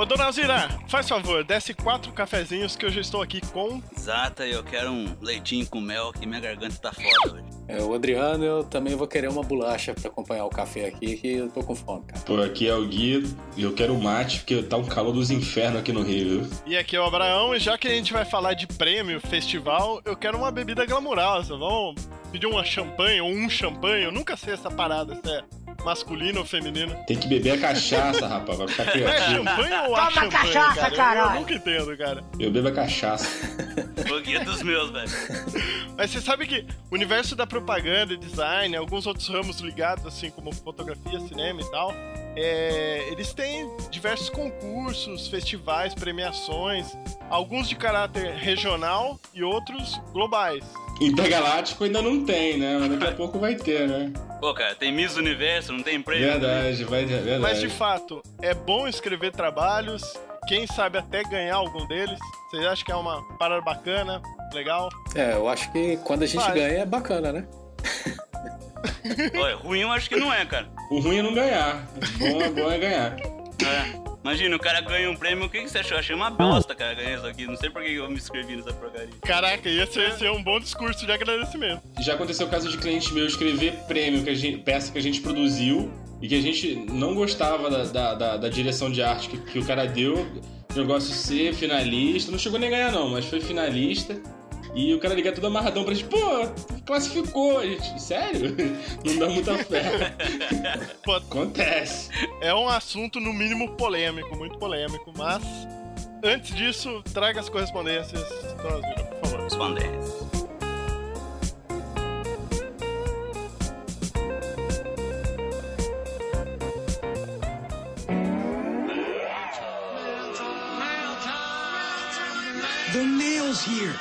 Ô, dona Alzira, faz favor, desce quatro cafezinhos que eu já estou aqui com. Exata, eu quero um leitinho com mel que minha garganta tá foda hoje. É, o Adriano, eu também vou querer uma bolacha pra acompanhar o café aqui, que eu tô com fome, cara. Pô, aqui é o Gui e eu quero mate, porque tá um calor dos infernos aqui no Rio, viu? E aqui é o Abraão, e já que a gente vai falar de prêmio, festival, eu quero uma bebida glamurosa. Vamos pedir uma champanhe ou um champanhe? Eu nunca sei essa parada, é masculino ou feminino. Tem que beber a cachaça, rapaz, vai ficar É criativo. champanhe ou a Toma champanhe, cachaça, cara? Eu- Eu, caralho. nunca entendo, cara. Eu bebo a cachaça. O guia dos meus, velho. Mas você sabe que o universo da propaganda, design, alguns outros ramos ligados, assim como fotografia, cinema e tal, é, eles têm diversos concursos, festivais, premiações, alguns de caráter regional e outros globais. Intergaláctico ainda não tem, né? Mas daqui a pouco vai ter, né? Pô, cara, tem Miss Universo, não tem prêmio? Verdade, vai ter, verdade. Mas de fato, é bom escrever trabalhos, quem sabe até ganhar algum deles. Vocês acham que é uma parada bacana, legal? É, eu acho que quando a gente Vai. ganha é bacana, né? Olha, ruim eu acho que não é, cara. O ruim é não ganhar. O bom é, bom é ganhar. É. Imagina, o cara ganha um prêmio, o que, que você achou? Eu achei uma bosta, cara, ganhar isso aqui. Não sei por que eu me inscrevi nessa porcaria. Caraca, ia ser, ser um bom discurso de agradecimento. Já aconteceu o caso de cliente meu escrever prêmio, que a gente, peça que a gente produziu e que a gente não gostava da, da, da- da direção de arte que, que o cara deu. O negócio ser finalista, não chegou nem a ganhar não, mas foi finalista. E o cara ligar todo amarradão pra gente, pô, classificou. A gente, sério? Não dá muita fé. Pô, Acontece. É um assunto, no mínimo, polêmico, muito polêmico, mas antes disso, traga as correspondências, Dona Alzira, por favor. Respondência. The nail's here.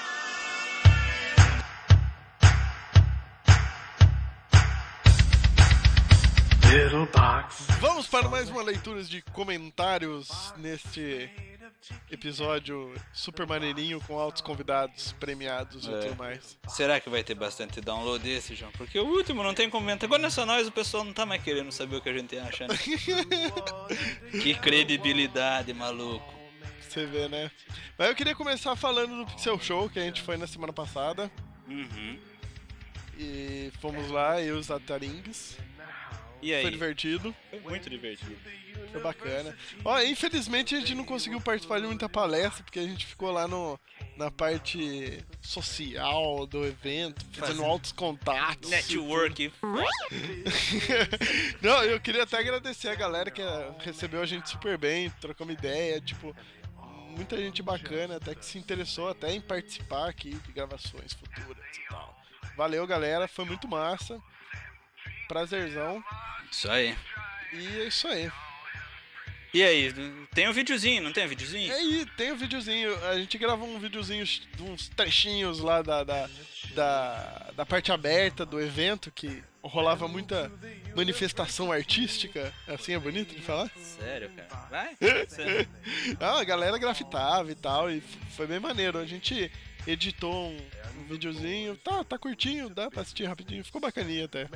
Para mais uma leitura de comentários neste episódio super maneirinho com altos convidados premiados e É. tudo mais. Será que vai ter bastante download desse, João? Porque o último não tem comentário. Agora é só nós, o pessoal não tá mais querendo saber o que a gente acha, né? que credibilidade, maluco. Você vê, né? Mas eu queria começar falando do Pixel Show que a gente foi na semana passada. Uhum. E fomos lá, eu e os Ataringues. E aí? Foi divertido. Foi muito divertido. Foi bacana. Ó, infelizmente a gente não conseguiu participar de muita palestra, porque a gente ficou lá no, na parte social do evento, fazendo Fazendo altos contatos. Network. não, eu queria até agradecer a galera que recebeu a gente super bem, trocamos ideia, tipo, muita gente bacana, até que se interessou até em participar aqui de gravações futuras e tal. Valeu, galera, foi muito massa. Prazerzão. Isso aí. E é isso aí. E aí, tem um videozinho, não tem um videozinho? E aí, tem um videozinho. A gente gravou um videozinho, de uns trechinhos lá da, da, da, da parte aberta do evento, que rolava muita manifestação artística. Assim é bonito de falar? Sério, cara? Vai? Sério. A galera grafitava e tal, e foi bem maneiro. A gente editou um, um videozinho, tá, tá curtinho, dá pra assistir rapidinho, ficou bacaninha até.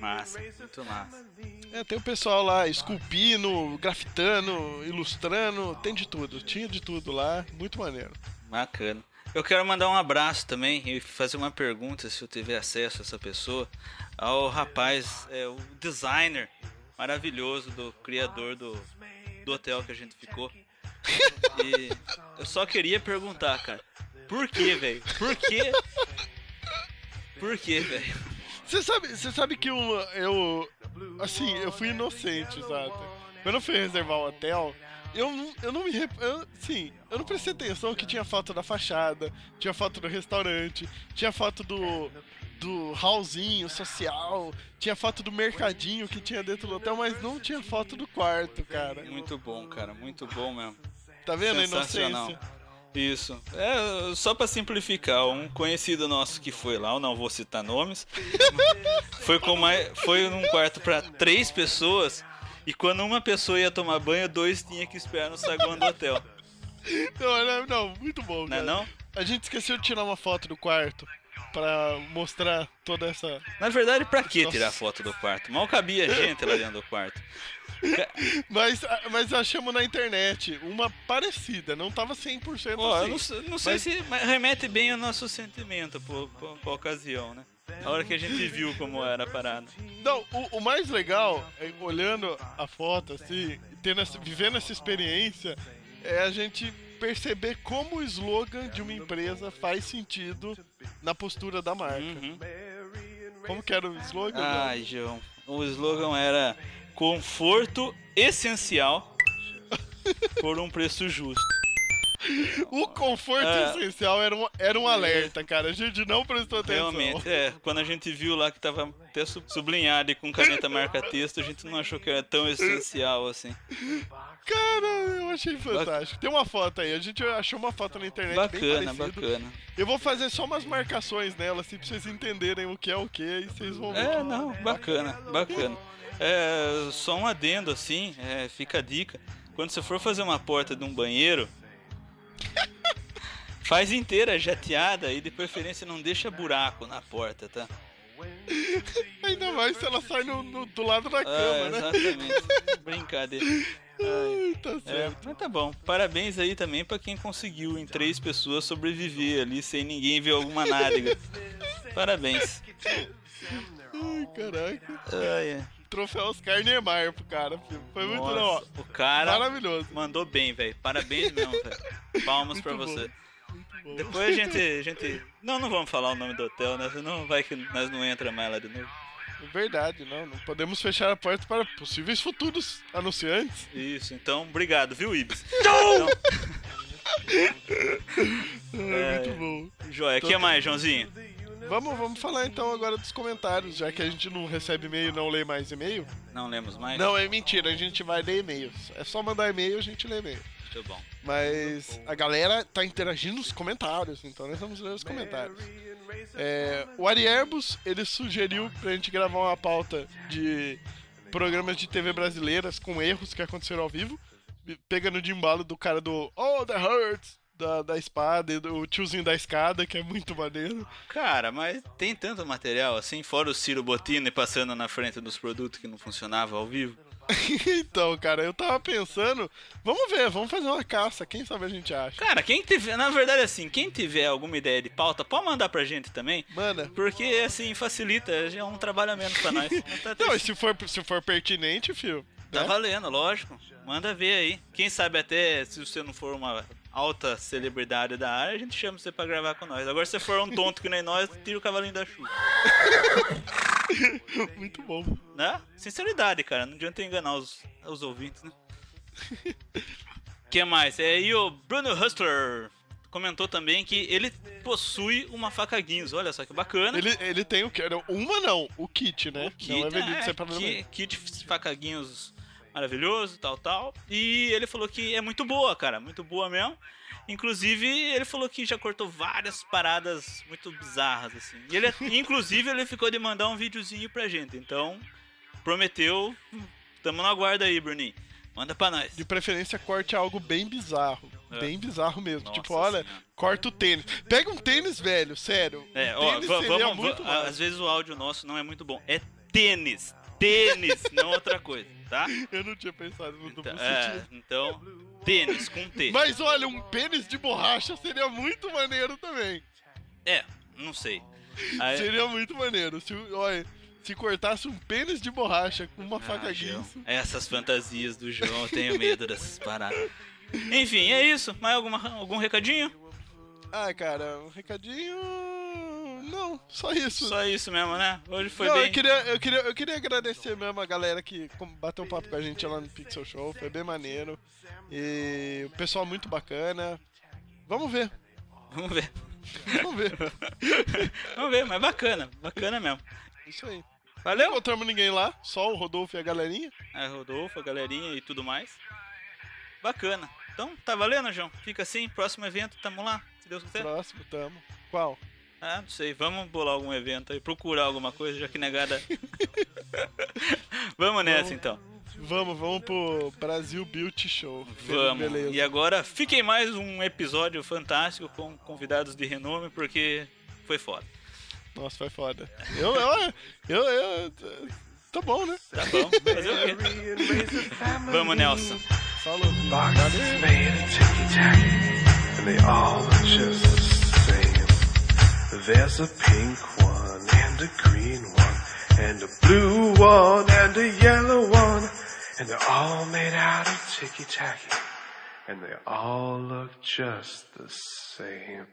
Massa, muito massa. É, tem o pessoal lá esculpindo, grafitando, ilustrando, tem de tudo, tinha de tudo lá, muito maneiro. Bacana. Eu quero mandar um abraço também e fazer uma pergunta, se eu tiver acesso a essa pessoa, ao rapaz, é, o designer maravilhoso do criador do, do hotel que a gente ficou. E eu só queria perguntar, cara, por que, velho? Por que? Por que, velho? Você sabe, você sabe que eu, eu. Assim, eu fui inocente, sabe? Quando eu fui reservar o hotel, eu não, eu não me. Eu, sim, eu não prestei atenção que tinha foto da fachada, tinha foto do restaurante, tinha foto do. Do hallzinho social, tinha foto do mercadinho que tinha dentro do hotel, mas não tinha foto do quarto, cara. Muito bom, cara, muito bom mesmo. Tá vendo a inocência? Isso. É, só pra simplificar, um conhecido nosso que foi lá, eu não vou citar nomes, foi com mais, foi num quarto pra três pessoas e quando uma pessoa ia tomar banho, dois tinha que esperar no saguão do hotel. Não, não, não, muito bom, Não é não? A gente esqueceu de tirar uma foto do quarto. pra mostrar toda essa. Na verdade, pra que Nossa. tirar foto do quarto? Mal cabia gente lá dentro do quarto. Mas, mas achamos na internet uma parecida, não tava 100% Pô, eu assim. não, sei- não sei Mas- se remete bem ao nosso sentimento por, por, por ocasião, né? A hora que a gente viu como era a parada. Não, o, o mais legal, é, olhando a foto, assim, tendo essa- vivendo essa experiência, é a gente perceber como o slogan de uma empresa faz sentido na postura da marca. Uhum. Como que era o slogan? Ai, João. O slogan era conforto essencial por um preço justo. O conforto É. essencial era um, era um alerta, cara. A gente não prestou atenção. Realmente, é. Quando a gente viu lá que tava até su- sublinhado e com caneta marca-texto, a gente não achou que era tão essencial assim. Cara, eu achei fantástico. Tem uma foto aí, a gente achou uma foto na internet Bacana, bacana. Eu vou fazer só umas marcações nela, assim, pra vocês entenderem o que é o que e vocês vão ver. É, não, bacana, bacana. É, só um adendo assim, é, fica a dica. Quando você for fazer uma porta de um banheiro, faz inteira jateada e de preferência não deixa buraco na porta, tá? Ainda mais se ela sai no, no- do lado da Ah, cama, né? exatamente. Brincadeira. Ai, tá é, certo. mas tá bom. Parabéns aí também pra quem conseguiu em três pessoas sobreviver ali sem ninguém ver alguma nádega. Parabéns. Ai, caraca. Ai, é. Troféu Oscar Niemeyer pro cara, filho. Foi muito Nossa, legal. O cara Maravilhoso. mandou bem, velho. Parabéns mesmo, velho. Palmas pra Muito bom. você. Muito. Depois a gente, a gente. Não, não vamos falar o nome do hotel, né? Senão vai que nós não entra mais lá de novo. É Verdade, não. Não podemos fechar a porta para possíveis futuros anunciantes. Isso, então, obrigado, viu, Ibis? Então, Ai, muito bom. joia, o que mais, Joãozinho? Vamos, vamos falar então agora dos comentários, já que a gente não recebe e-mail e não lê mais e-mail. Não lemos mais? Não, é mentira, a gente vai ler e-mails. É só mandar e-mail e a gente lê e-mail. Muito bom. Mas a galera tá interagindo nos comentários, então nós vamos ler os comentários. É, o Arierbus, ele sugeriu pra gente gravar uma pauta de programas de TV brasileiras com erros que aconteceram ao vivo, pegando de embalo do cara do Oh, the Hurts, da, da espada, e do tiozinho da escada, que é muito maneiro. Cara, mas tem tanto material assim, fora o Ciro Bottini passando na frente dos produtos que não funcionavam ao vivo. então, cara, eu tava pensando, vamos ver, vamos fazer uma caça, quem sabe a gente acha. Cara, quem tiver, na verdade assim, quem tiver alguma ideia de pauta, pode mandar pra gente também. Mana. Porque assim, facilita, já é um trabalho a menos pra nós. Não tá Não, e se for, se for pertinente, filho. Tá né? valendo, lógico. Manda ver aí. Quem sabe até se você não for uma alta celebridade da área, a gente chama você pra gravar com nós. Agora, se você for um tonto que nem nós, tira o cavalinho da chuva. Muito bom. Né? Sinceridade, cara. Não adianta enganar os, os ouvintes, né? que mais? É, e o Bruno Hustler comentou também que ele possui uma faca Guinness. Olha só que bacana. Ele, ele tem o que? Uma não, o kit, né? kit, não é é, separadamente. ki- kit faca Guinness maravilhoso, tal, tal. E ele falou que é muito boa, cara. Muito boa mesmo. Inclusive, ele falou que já cortou várias paradas muito bizarras, assim. E ele, inclusive, ele ficou de mandar um videozinho pra gente. Então, prometeu. Tamo na guarda aí, Bruninho. Manda pra nós. De preferência, corte algo bem bizarro. É. Bem bizarro mesmo. Nossa tipo, olha, Senhora. corta o tênis. Pega um tênis velho, sério. É, um ó, vamos. muito va- massa. às vezes o áudio nosso não é muito bom. É tênis. Tênis, não outra coisa, tá? Eu não tinha pensado no duplo Então, é, sentido. então, tênis com T. Mas olha, um pênis de borracha seria muito maneiro também. É, não sei. Aí- Seria muito maneiro. Se, olha, se cortasse um pênis de borracha com uma Ah, faca guinso. Essas fantasias do João, eu tenho medo dessas paradas. Enfim, é isso. Mais alguma, algum recadinho? Ah, cara, um recadinho. Não, só isso. Só isso mesmo, né? Hoje foi Não, bem. eu, queria, eu, queria, eu queria agradecer mesmo a galera que bateu um papo com a gente lá no Pixel Show, foi bem maneiro. E o pessoal muito bacana. Vamos ver, Vamos ver. vamos ver. Vamos ver, mas bacana. Bacana mesmo. Isso aí. Não Valeu? encontramos ninguém lá, só o Rodolfo e a galerinha. A Rodolfo, a galerinha e tudo mais. Bacana. Então, tá valendo, João? Fica assim, próximo evento, tamo lá, se Deus quiser. Próximo, tamo. Qual? Ah, não sei, vamos bolar algum evento aí, procurar alguma coisa, já que negada. vamos nessa então. Vamos, vamos pro Brasil Beauty Show. Vamos. Beleza. E agora fiquem mais um episódio fantástico com convidados de renome, porque foi foda. Nossa, foi foda. Eu, eu, eu, eu, tá bom, né? Tá bom. Fazer o quê? Vamos, Nelson. Falou. Boxes There's a pink one, and a green one, and a blue one, and a yellow one, and they're all made out of ticky-tacky, and they all look just the same.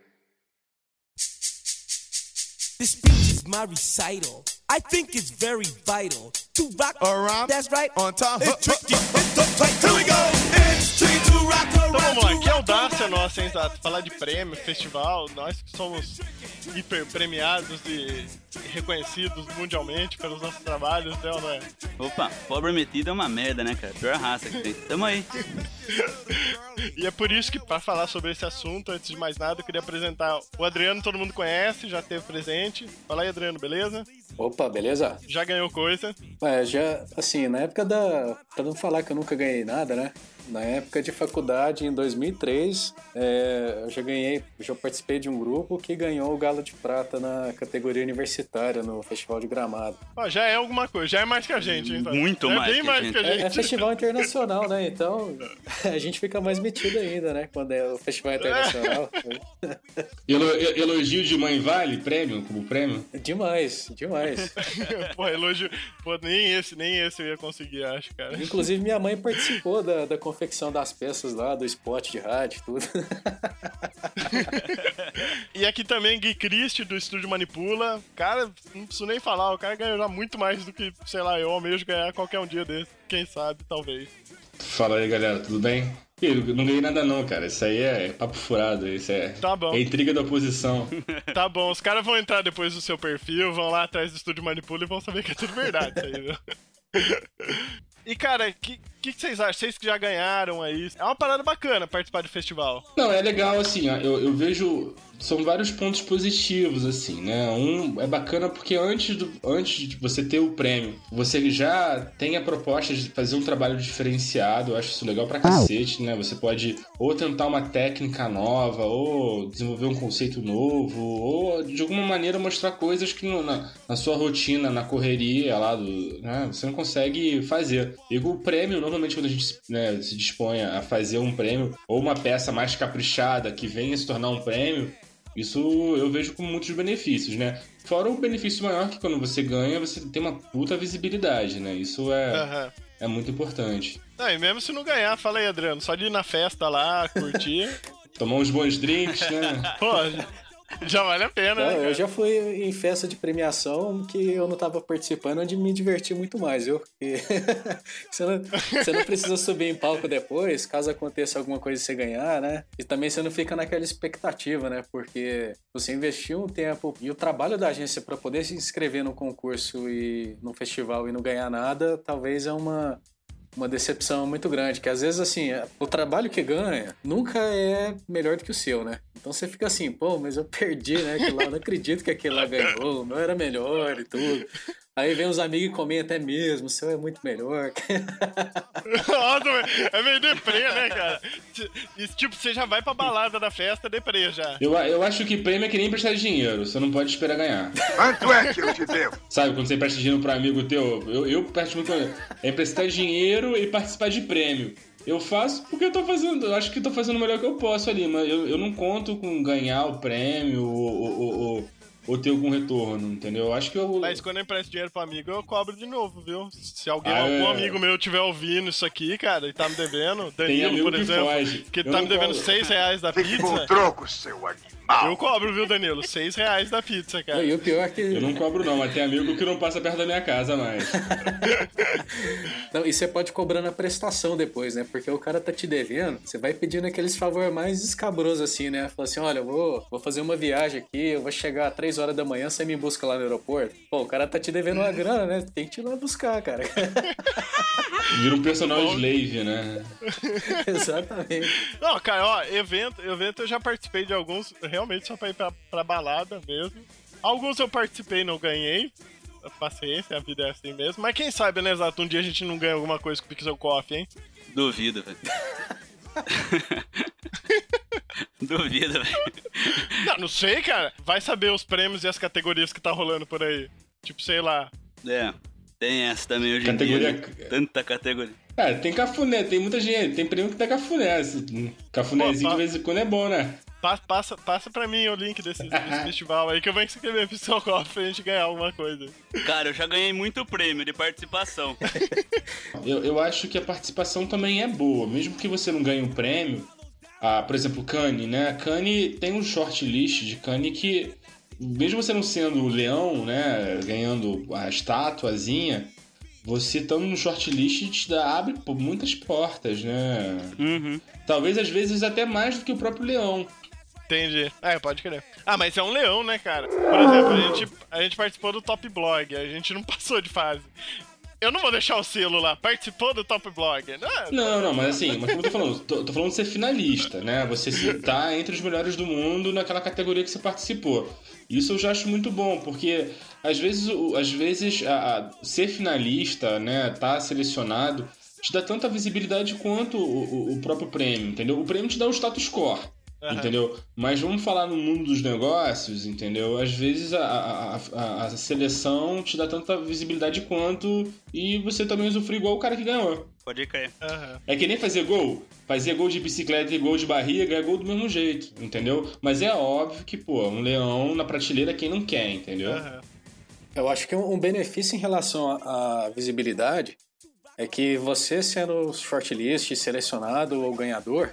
This speech is my recital. I think it's very vital to rock around. That's right. On time. It's tricky. It's uptight. Here we go. It's tricky to rock Então around. vamos lá, que audácia nossa, hein, Zato? Falar de prêmio, festival, nós que somos hiper premiados e reconhecidos mundialmente pelos nossos trabalhos, né, não é? Opa, pobre metido é uma merda, né, cara? Pior raça que tem. Tamo aí. E é por isso que, pra falar sobre esse assunto, antes de mais nada, eu queria apresentar o Adriano, todo mundo conhece, já teve presente. Fala aí, Adriano, beleza? Opa, beleza? Já ganhou coisa. É, já, assim, na época da. Pra não falar que eu nunca ganhei nada, né? Na época de faculdade, em 2003, é, eu já ganhei, já participei de um grupo que ganhou o Galo de Prata na categoria universitária no Festival de Gramado. Ó, já é alguma coisa, já é mais que a gente, hein? Zato? Muito é mais bem que a mais gente. que a É, gente. é festival internacional, né? Então a gente fica mais metido ainda, né? Quando é o festival internacional. Elo- elogio de mãe vale? Prêmio? Como prêmio? demais, demais. Pô, elogio. Pô, nem esse, nem esse eu ia conseguir, acho, cara. Inclusive, minha mãe participou da, da confecção das peças lá, do spot de rádio, tudo. E aqui também Gui Christ, do Estúdio Manipula. Cara, não preciso nem falar, o cara ganhou já muito mais do que, sei lá, eu almejo ganhar qualquer um dia desse. Quem sabe, talvez. Fala aí, galera, tudo bem? Eu não ganhei nada não, cara. Isso aí é papo furado. Isso é, Tá bom. é intriga da oposição. Tá bom, os caras vão entrar depois do seu perfil, vão lá atrás do Estúdio Manipula e vão saber que é tudo verdade isso aí, viu? E, cara, que, que, que vocês acham? Vocês que já ganharam aí. É uma parada bacana participar do festival. Não, é legal, assim, ó, eu, eu vejo. São vários pontos positivos, assim, né? Um é bacana porque antes, do, antes de você ter o prêmio, você já tem a proposta de fazer um trabalho diferenciado. Eu acho isso legal pra cacete, né? Você pode ou tentar uma técnica nova, ou desenvolver um conceito novo, ou de alguma maneira mostrar coisas que na, na sua rotina, na correria lá do. Né? Você não consegue fazer. E o prêmio, normalmente, quando a gente né, se dispõe a fazer um prêmio, ou uma peça mais caprichada que venha se tornar um prêmio, isso eu vejo com muitos benefícios, né? Fora o benefício maior que quando você ganha, você tem uma puta visibilidade, né? Isso é, Aham. é muito importante. Não, e mesmo se não ganhar, fala aí, Adriano, só de ir na festa lá, curtir. Tomar uns bons drinks, né? Pô, já vale a pena, Não, né? eu já fui em festa de premiação que eu não tava participando, onde me diverti muito mais, viu? Porque você, não, você não precisa subir em palco depois, caso aconteça alguma coisa e você ganhar, né? E também você não fica naquela expectativa, né? Porque você investiu um tempo e o trabalho da agência para poder se inscrever no concurso e no festival e não ganhar nada, talvez é uma uma decepção muito grande, que às vezes assim, o trabalho que ganha nunca é melhor do que o seu, né? Então você fica assim, pô, mas eu perdi, né? Aquilo lá, não acredito que aquele lá ganhou, o meu era melhor e tudo. Aí vem os amigos e comentam, é mesmo, o seu é muito melhor. Nossa, é meio deprê, né, cara? Tipo, você já vai pra balada da festa deprê já. Eu, eu acho que prêmio é que nem emprestar dinheiro, você não pode esperar ganhar. Quanto é que eu te devo? Sabe, quando você empresta dinheiro pra amigo teu, eu, eu presto muito. É emprestar dinheiro e participar de prêmio. Eu faço porque eu tô fazendo. Eu acho que tô fazendo o melhor que eu posso ali, mas eu, eu não conto com ganhar o prêmio ou, ou, ou- ou- ou ter algum retorno, entendeu? Eu acho que eu. Mas quando eu empresto dinheiro pro amigo, eu cobro de novo, viu? Se alguém, Ah, algum é. amigo meu tiver ouvindo isso aqui, cara, e tá me devendo, Tem Danilo, amigo por que exemplo, que Eu tá me devendo cobro. 6 reais da Fique com o pizza, troco, seu eu animal. cobro, viu, Danilo? 6 reais da pizza, cara. e o pior é que. Eu não cobro, não, mas tem amigo que não passa perto da minha casa mais. Não, e você pode cobrar na prestação depois, né? Porque o cara tá te devendo, você vai pedindo aqueles favor mais escabrosos assim, né? Fala assim, olha, eu vou, vou fazer uma viagem aqui, eu vou chegar às 3 horas da manhã, você me busca lá no aeroporto. Pô, o cara tá te devendo uma grana, né? Tem que te ir lá buscar, cara. Vira um personal slave, né? Exatamente. Não, cara, ó, evento, evento eu já participei de alguns, realmente só pra ir pra, pra balada mesmo. Alguns eu participei e não ganhei. Paciência, a vida é assim mesmo. Mas quem sabe, né, Exato? Um dia a gente não ganha alguma coisa com o Pixel Coffee, hein? Duvido, velho. Duvido, velho. Não, não sei, cara. Vai saber os prêmios e as categorias que tá rolando por aí. Tipo, sei lá. É, tem essa também hoje Categoria- em dia. né? Tanta categoria. Cara, tem cafuné, tem muita gente, tem prêmio que dá cafuné. esse Cafunézinho Pô, de vez em quando é bom, né? Pa- Passa, passa pra mim o link desse, desse festival aí que eu vou escrever pro seu cofre pra gente ganhar alguma coisa. Cara, eu já ganhei muito prêmio de participação. Eu, eu acho que a participação também é boa, mesmo que você não ganhe um prêmio. Ah, por exemplo, Cane, né? Cane tem um shortlist de Cane que, mesmo você não sendo o leão, né? Ganhando a estatuazinha, você estando no shortlist te dá, abre muitas portas, né? Uhum. Talvez às vezes até mais do que o próprio leão. Entendi. É, pode crer. Ah, mas é um leão, né, cara? Por exemplo, a gente, a gente participou do Top Blog, a gente não passou de fase. Eu não vou deixar o selo lá, participou do Top Blog. Né? Não, não, mas assim, mas como eu tô falando, tô, tô falando de ser finalista, né? Você tá entre os melhores do mundo naquela categoria que você participou. Isso eu já acho muito bom, porque às vezes, às vezes a- a- ser finalista, né, tá selecionado, te dá tanta visibilidade quanto o, o- o próprio prêmio, entendeu? O prêmio te dá o status score. Aham. Entendeu? Mas vamos falar no mundo dos negócios, entendeu? Às vezes a, a, a, a seleção te dá tanta visibilidade quanto e você também usufrui igual o cara que ganhou. Pode crer. Aham. É que nem fazer gol. Fazer gol de bicicleta e gol de barriga é gol do mesmo jeito, entendeu? Mas é óbvio que, pô, um leão na prateleira é quem não quer, entendeu? Aham. Eu acho que um benefício em relação à à visibilidade é que você sendo shortlist, selecionado ou ganhador,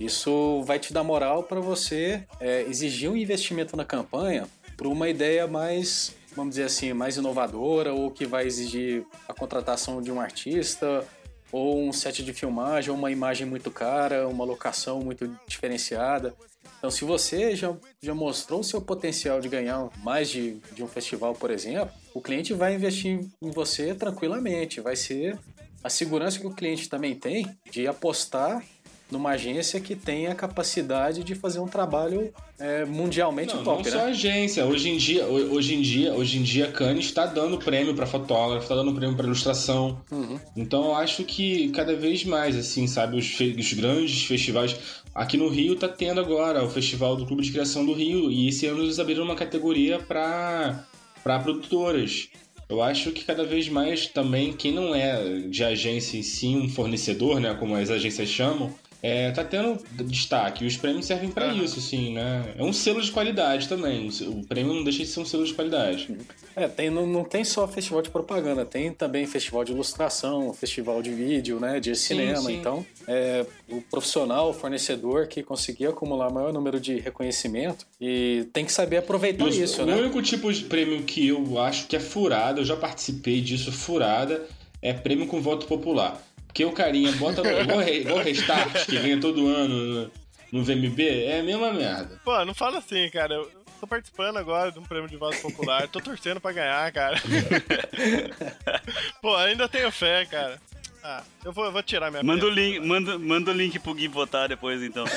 isso vai te dar moral para você é, exigir um investimento na campanha para uma ideia mais, vamos dizer assim, mais inovadora ou que vai exigir a contratação de um artista ou um set de filmagem, ou uma imagem muito cara, uma locação muito diferenciada. Então, se você já, já mostrou o seu potencial de ganhar mais de, de um festival, por exemplo, o cliente vai investir em você tranquilamente. Vai ser a segurança que o cliente também tem de apostar numa agência que tem a capacidade de fazer um trabalho é, mundialmente Não, top, não só né? agência. Hoje em dia, ho- hoje em dia, hoje em dia, a Cannes está dando prêmio para fotógrafo, está dando prêmio para ilustração. Uhum. Então eu acho que cada vez mais, assim, sabe, os, fe- os grandes festivais. Aqui no Rio tá tendo agora o Festival do Clube de Criação do Rio, e esse ano eles abriram uma categoria para para produtoras. Eu acho que cada vez mais também quem não é de agência em si, um fornecedor, né, como as agências chamam, é, tá tendo destaque. Os prêmios servem para Aham. isso, assim, né? É um selo de qualidade também. O prêmio não deixa de ser um selo de qualidade. É, tem, não, não tem só festival de propaganda, tem também festival de ilustração, festival de vídeo, né, de cinema. sim. Então, é, o profissional, o fornecedor que conseguir acumular maior número de reconhecimento e tem que saber aproveitar Os- isso, o né? único tipo de prêmio que eu acho que é furada, eu já participei disso, furada, é prêmio com voto popular. Porque o carinha bota no, igual, re- igual Restart, que ganha todo ano no, no VMB, é a mesma merda. Pô, não fala assim, cara. Eu tô participando agora de um prêmio de voto popular. tô torcendo pra ganhar, cara. Pô, ainda tenho fé, cara. Ah, eu vou, eu vou tirar minha Manda o link, manda, manda o link pro Gui votar depois, então.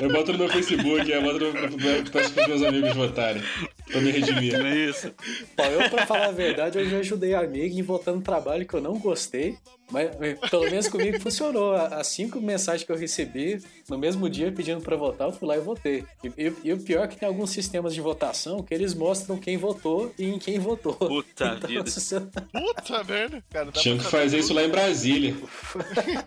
Eu boto no meu Facebook, eu boto no, peço pros meus amigos votarem, pra me redimir. Não é isso? Pô, eu, pra falar a verdade, eu já ajudei a amiga em votar no trabalho que eu não gostei. Mas mas pelo menos comigo funcionou. As cinco mensagens que eu recebi no mesmo dia pedindo pra votar, eu fui lá e votei. E, e- e o pior é que tem alguns sistemas de votação que eles mostram quem votou e em quem votou. Puta Então, vida. você- Puta merda, cara. dá Tinha que fazer isso lá em Brasília.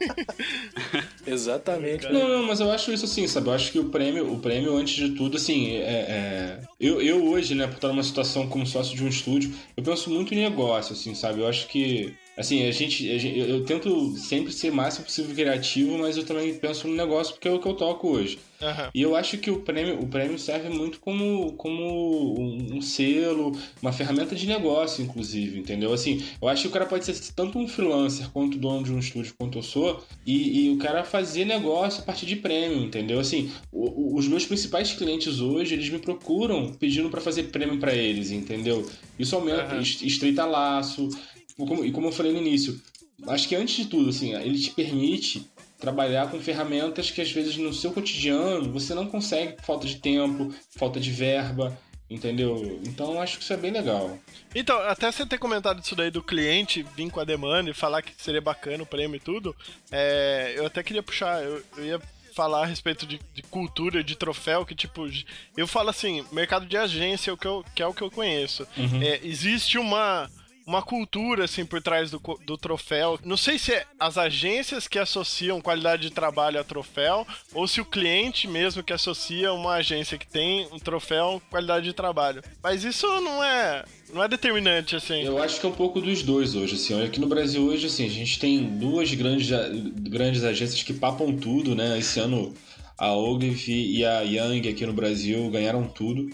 Exatamente. Não, não, mas eu acho isso assim, sabe? Eu acho que o prêmio, o prêmio, antes de tudo, assim, é, é- Eu, eu hoje, né, por estar numa situação como sócio de um estúdio, eu penso muito em negócio, assim, sabe? Eu acho que. Assim, a gente, a gente- eu, tento sempre ser o máximo possível criativo, mas eu também penso no negócio porque é o que eu toco hoje. Aham. E eu acho que o prêmio, o prêmio serve muito como, como um, selo, uma ferramenta de negócio, inclusive, entendeu? Assim, eu acho que o cara pode ser tanto um freelancer quanto dono de um estúdio quanto eu sou, e, e o cara fazer negócio a partir de prêmio, entendeu? Assim, o- o- os meus principais clientes hoje, eles me procuram pedindo para fazer prêmio para eles, entendeu? Isso aumenta, es- estreita laço, como- e como eu falei no início, acho que antes de tudo, assim, ele te permite trabalhar com ferramentas que às vezes no seu cotidiano você não consegue por falta de tempo, falta de verba, entendeu? Então acho que isso é bem legal. Então, até você ter comentado isso daí do cliente vir com a demanda e falar que seria bacana o prêmio e tudo, é, eu até queria puxar, eu, eu ia falar a respeito de, de cultura, de troféu, que tipo, eu falo assim, mercado de agência, é o que, eu, que é o que eu conheço. É, existe uma uma cultura assim por trás do, do troféu. Não sei se é as agências que associam qualidade de trabalho a troféu ou se o cliente mesmo que associa uma agência que tem um troféu qualidade de trabalho. Mas isso não é não é determinante assim. Eu acho que é um pouco dos dois hoje, assim. Aqui no Brasil hoje, assim, a gente tem duas grandes, grandes agências que papam tudo, né? Esse ano a Ogilvy e a Young aqui no Brasil ganharam tudo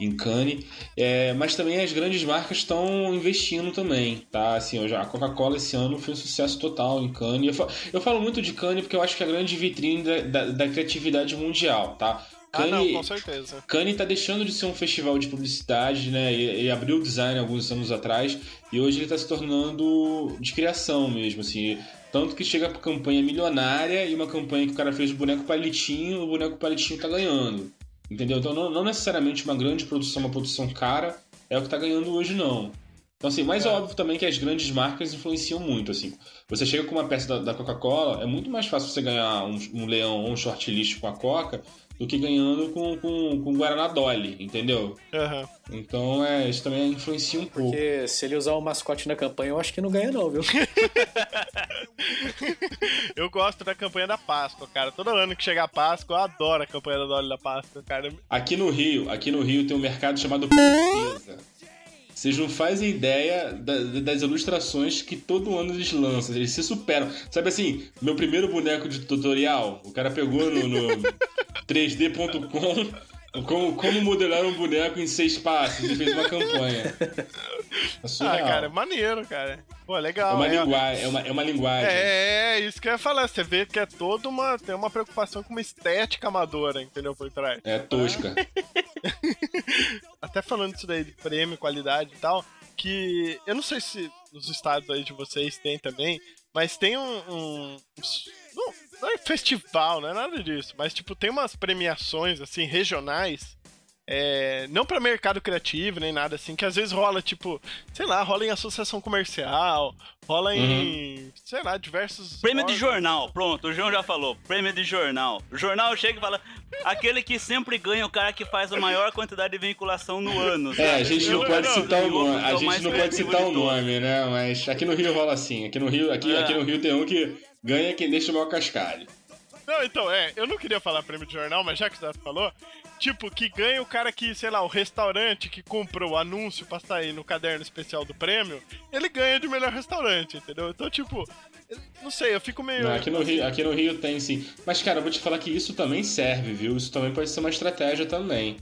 em Cannes. É, mas também as grandes marcas estão investindo também, tá? Assim, hoje a Coca-Cola esse ano foi um sucesso total em Cannes. Eu, fa- eu falo muito de Cannes porque eu acho que é a grande vitrine da, da- da criatividade mundial, tá? Ah, não, Cannes- com certeza. Cannes tá deixando de ser um festival de publicidade, né? Ele, ele abriu o design alguns anos atrás e hoje ele tá se tornando de criação mesmo, assim. Tanto que chega pra campanha milionária e uma campanha que o cara fez do boneco palitinho, o boneco palitinho tá ganhando. Entendeu? Então não, não necessariamente uma grande produção, uma produção cara é o que tá ganhando hoje, não. Então, assim, mas é óbvio também que as grandes marcas influenciam muito, assim. Você chega com uma peça da, da Coca-Cola, é muito mais fácil você ganhar um, um leão ou um shortlist com a Coca do que ganhando com, com, com Guaraná Dolly, entendeu? Aham. Então, é, isso também influencia um pouco. Porque se ele usar o mascote na campanha, eu acho que não ganha não, viu? Eu gosto da campanha da Páscoa, cara. Todo ano que chega a Páscoa, eu adoro a campanha da Dolly da Páscoa, cara. Aqui no Rio, aqui no Rio tem um mercado chamado Princesa. Vocês não fazem ideia da- das ilustrações que todo ano eles lançam. Eles se superam. Sabe assim, meu primeiro boneco de tutorial, o cara pegou no, no 3D.com como, como modelar um boneco em seis passos e fez uma campanha. É Ah, cara, é maneiro, cara. Pô, é, legal. uma é- linguagem, é, uma, é uma linguagem. É, é, isso que eu ia falar. Você vê que é toda uma. Tem uma preocupação com uma estética amadora, entendeu? Por trás. É tosca. Até falando disso daí de prêmio, qualidade e tal, que eu não sei se nos estados aí de vocês tem também, mas tem um. um- não, não é festival, não é nada disso, mas tipo, tem umas premiações assim, regionais. é, não pra mercado criativo nem nada assim, que às vezes rola, tipo, sei lá, rola em associação comercial, rola em, sei lá, diversos. Prêmio de órgãos. jornal, pronto, o João já falou. Prêmio de jornal. O jornal chega e fala: aquele que sempre ganha, o cara que faz a maior quantidade de vinculação no ano. É, a sabe? gente não pode citar o nome. A gente não pode criativo citar de o nome, né? Mas aqui no Rio rola assim. Aqui no Rio, aqui, É. aqui no Rio tem um que ganha quem deixa o maior cascalho. Não, então, é, eu não queria falar prêmio de jornal, mas já que o Zato falou, tipo, que ganha o cara que, sei lá, o restaurante que comprou o anúncio pra sair no caderno especial do prêmio, ele ganha de melhor restaurante, entendeu? Então, tipo, não sei, eu fico meio. Não, aqui, no Rio, aqui no Rio tem sim. Mas, cara, eu vou te falar que isso também serve, viu? Isso também pode ser uma estratégia também.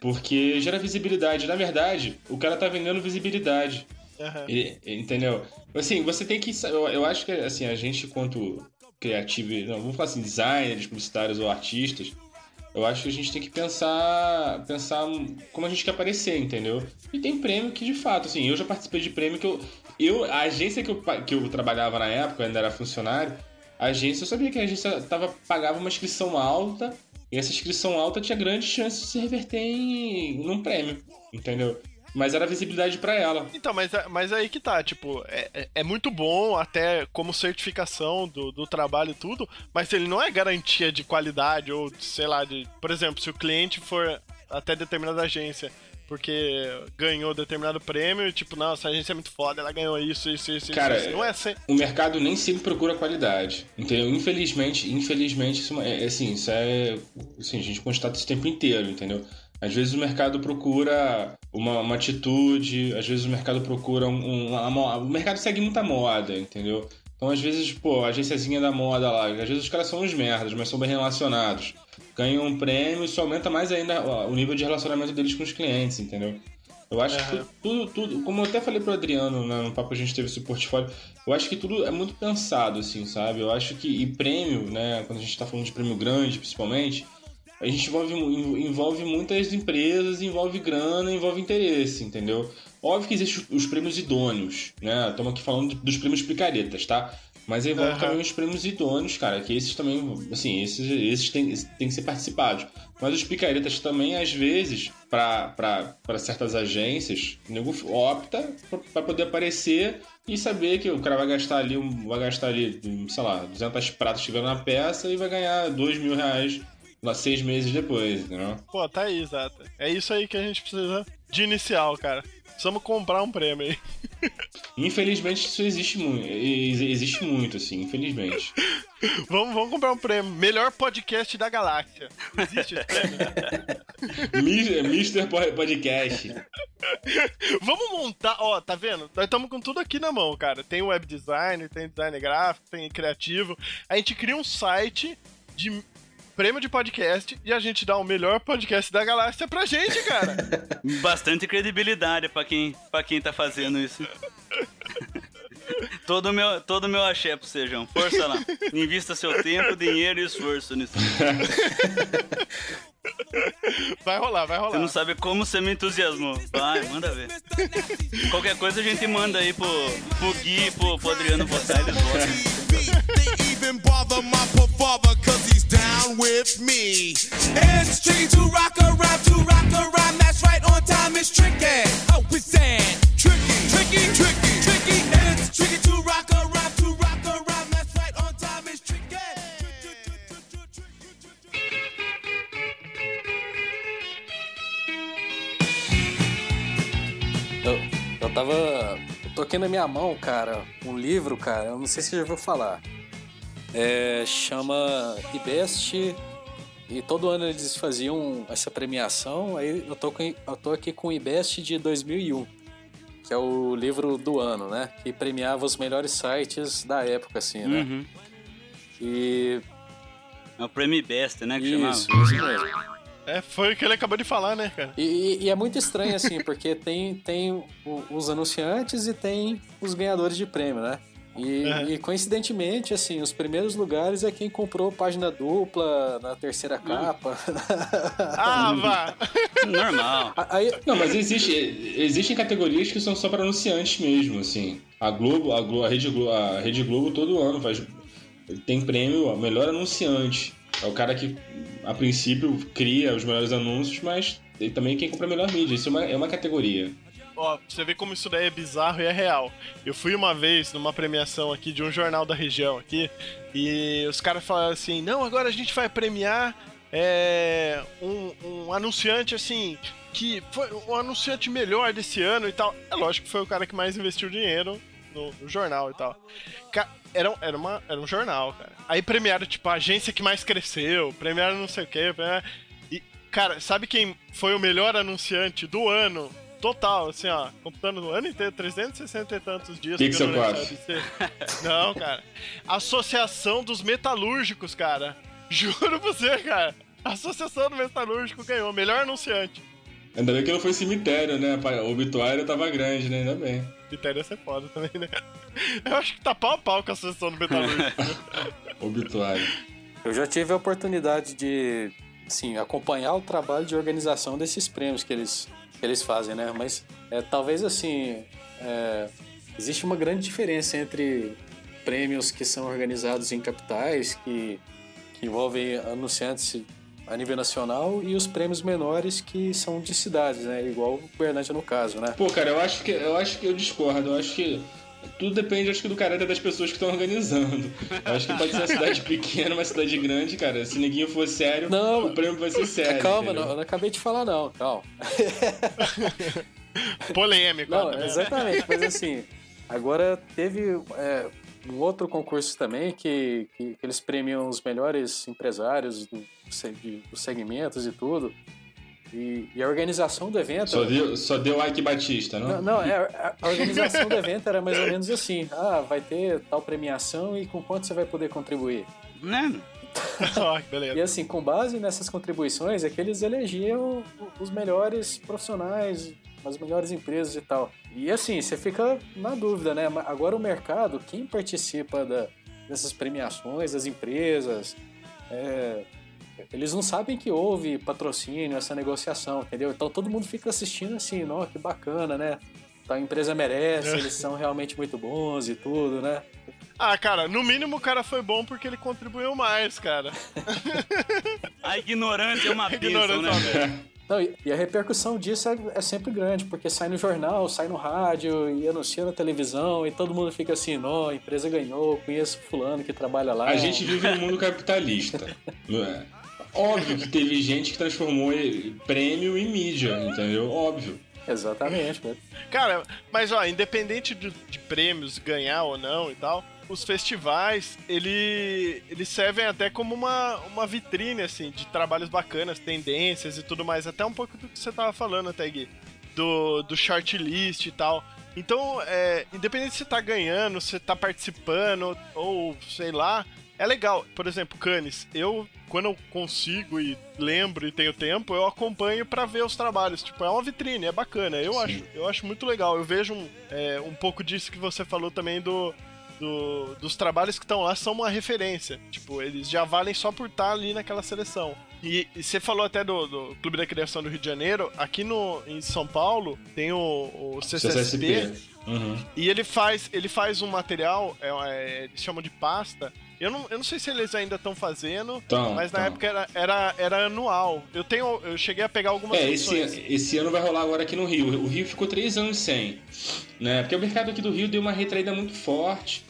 Porque gera visibilidade. Na verdade, o cara tá vendendo visibilidade. Aham. Ele- entendeu? Assim, você tem que. Eu, eu acho que assim, a gente, quanto criativo, não, vamos falar assim, designers, publicitários ou artistas, eu acho que a gente tem que pensar. Pensar como a gente quer aparecer, entendeu? E tem prêmio que, de fato, assim, eu já participei de prêmio que eu. eu a agência que eu, que eu trabalhava na época, eu ainda era funcionário, a agência, eu sabia que a agência tava, pagava uma inscrição alta, e essa inscrição alta tinha grande chance de se reverter em num prêmio, entendeu? Mas era visibilidade pra ela. Então, mas, mas aí que tá, tipo, é, é- é muito bom até como certificação do, do trabalho e tudo, mas ele não é garantia de qualidade ou, sei lá, de. Por exemplo, se o cliente for até determinada agência porque ganhou determinado prêmio, e tipo, não, essa agência é muito foda, ela ganhou isso, isso, isso, Cara, isso. Não é assim. o mercado nem sempre procura qualidade, entendeu? Infelizmente, infelizmente, isso é, é assim, isso é, assim, a gente constata isso o tempo inteiro, entendeu? Às vezes o mercado procura uma, uma atitude, às vezes o mercado procura um, um- uma o mercado segue muita moda, entendeu? Então às vezes, pô, a agênciazinha da moda lá, às vezes os caras são uns merdas, mas são bem relacionados. Ganham um prêmio, isso aumenta mais ainda o nível de relacionamento deles com os clientes, entendeu? Eu acho que Aham. tudo, tudo, como eu até falei pro Adriano né, no papo que a gente teve esse portfólio, eu acho que tudo é muito pensado, assim, sabe? Eu acho que, e prêmio, né, quando a gente tá falando de prêmio grande, principalmente, a gente envolve, envolve muitas empresas, envolve grana, envolve interesse, entendeu? Óbvio que existem os- os prêmios idôneos, né? Estamos aqui falando dos prêmios picaretas, tá? Mas vão Aham. também os prêmios idôneos, cara, que esses também, assim, esses, esses têm, têm que ser participados. Mas os picaretas também, às vezes, pra certas agências, o nego opta pra poder aparecer e saber que o cara vai gastar ali, um- vai gastar ali, sei lá, 200 pratas chegando na peça e vai ganhar 2 mil reais seis meses depois, entendeu? Pô, tá aí, exato. É isso aí que a gente precisa de inicial, cara. Precisamos comprar um prêmio aí. Infelizmente isso existe muito, existe muito, assim, infelizmente. Vamos, vamos comprar um prêmio. Melhor podcast da galáxia. Existe esse prêmio? Mi- Mr. Po- Podcast. Vamos montar, ó, tá vendo? Nós estamos com tudo aqui na mão, cara. Tem web design, tem design gráfico, tem criativo. A gente cria um site de prêmio de podcast e a gente dá o melhor podcast da galáxia pra gente, cara. Bastante credibilidade pra quem, pra quem tá fazendo isso. Todo meu, todo meu axé pro Sejão. Força lá. Invista seu tempo, dinheiro e esforço nisso. Vai rolar, vai Você rolar. não sabe como você me entusiasmou. Vai, manda ver. Qualquer coisa a gente manda aí pro, pro Gui, pro, pro Adriano votar, eles votam. Toquei na minha mão, cara, um livro, cara, eu não sei se você já ouviu falar. É, chama IBEST. E todo ano eles faziam essa premiação. Aí eu tô, com, eu tô aqui com o IBEST de 2001, que é o livro do ano, né? Que premiava os melhores sites da época, assim, né? Uhum. E. É o Prêmio Best, né? Que Isso, chamava. isso mesmo. É, foi o que ele acabou de falar, né, cara? E, e- é muito estranho, assim, porque tem, tem os anunciantes e tem os ganhadores de prêmio, né? E, Uhum. e, coincidentemente, assim, os primeiros lugares é quem comprou página dupla na terceira capa. Ah, vá. Normal. Aí, Não, mas existe, existem categorias que são só para anunciantes mesmo, assim. A Globo, a, Glo- a, Rede Globo, a Rede Globo todo ano faz tem prêmio a melhor anunciante. É o cara que, a princípio, cria os melhores anúncios, mas ele também quem compra a melhor mídia. Isso é uma, é uma categoria. Ó, você ver como isso daí é bizarro e é real. Eu fui uma vez numa premiação aqui de um jornal da região aqui, e os caras falaram assim, não, agora a gente vai premiar é, um, um anunciante assim, que foi o anunciante melhor desse ano e tal. É lógico que foi o cara que mais investiu dinheiro no, no jornal e tal. Era, era, uma, era um jornal, cara. Aí premiaram, tipo, a agência que mais cresceu, premiaram não sei o quê. premiaram- E, cara, sabe quem foi o melhor anunciante do ano? Total, assim, ó, computando o ano inteiro, 360 e tantos dias. Pixel não 4. lembro, sabe ser. Não, cara. Associação dos Metalúrgicos, cara. Juro pra você, cara. A Associação do Metalúrgico ganhou, melhor anunciante. Ainda bem que não foi cemitério, né? O obituário tava grande, né? Ainda bem. Critério ia ser foda também, né? Eu acho que tá pau a pau com a Associação do Metalúrgico. Obituário. eu já tive a oportunidade de, assim, acompanhar o trabalho de organização desses prêmios que eles, que eles fazem, né? Mas é, talvez, assim, é, existe uma grande diferença entre prêmios que são organizados em capitais, que, que envolvem anunciantes a nível nacional, e os prêmios menores que são de cidades, né? Igual o Berlândia no caso, né? Pô, cara, eu acho que eu acho que eu discordo. Eu acho que tudo depende, acho que, do caráter das pessoas que estão organizando. Eu acho que pode ser uma cidade pequena, uma cidade grande, cara. Se ninguém for sério, Não, o prêmio vai ser sério. calma, entendeu? não, eu não acabei de falar, não, calma. Polêmico, Não, tá exatamente, mas assim, agora teve é, um outro concurso também que, que, que eles premiam os melhores empresários do, de- dos segmentos e tudo. E, e a organização do evento. Só deu, só deu Ike Batista, não? Não, não, é, a a organização do evento era mais ou menos assim: ah, vai ter tal premiação e com quanto você vai poder contribuir? Né? Ó, que beleza. E assim, com base nessas contribuições, é que eles elegiam os melhores profissionais, as melhores empresas e tal. E assim, você fica na dúvida, né? Mas Agora o mercado, quem participa da- dessas premiações, as empresas, é, eles não sabem que houve patrocínio, essa negociação, entendeu? Então todo mundo fica assistindo assim, não, que bacana, né? Então, a empresa merece, eles são realmente muito bons e tudo, né? Ah, cara, no mínimo o cara foi bom porque ele contribuiu mais, cara. A ignorância é uma bênção, né? Não, e a repercussão disso é, é sempre grande, porque sai no jornal, sai no rádio e anuncia na televisão e todo mundo fica assim, não, a empresa ganhou, conheço fulano que trabalha lá. A gente vive num mundo capitalista. não é? Óbvio que teve gente que transformou prêmio em mídia, entendeu? Óbvio. Exatamente? Cara, mas ó, independente de, de prêmios ganhar ou não e tal, os festivais, ele, eles servem até como uma, uma vitrine, assim, de trabalhos bacanas, tendências e tudo mais. Até um pouco do que você tava falando até, Gui. Do, do shortlist e tal. Então, é, independente se você tá ganhando, se você tá participando, ou sei lá, é legal. Por exemplo, Cannes, eu, quando eu consigo e lembro e tenho tempo, eu acompanho pra ver os trabalhos. Tipo, é uma vitrine, é bacana. Eu, Sim. acho, eu acho muito legal. Eu vejo um, é, um pouco disso que você falou também do. Do- dos trabalhos que estão lá são uma referência. Tipo, eles já valem só por estar ali naquela seleção. E, e você falou até do, do Clube da Criação do Rio de Janeiro. Aqui no, em São Paulo tem o, o CCSP. Uhum. E ele faz, ele faz um material, é, é, eles chamam de pasta. Eu não, eu não sei se eles ainda estão fazendo, Tão, mas na tão. época era, era, era anual. Eu tenho, eu cheguei a pegar algumas É, esse, esse ano vai rolar agora aqui no Rio. O Rio ficou três anos sem. Né? Porque o mercado aqui do Rio deu uma retraída muito forte.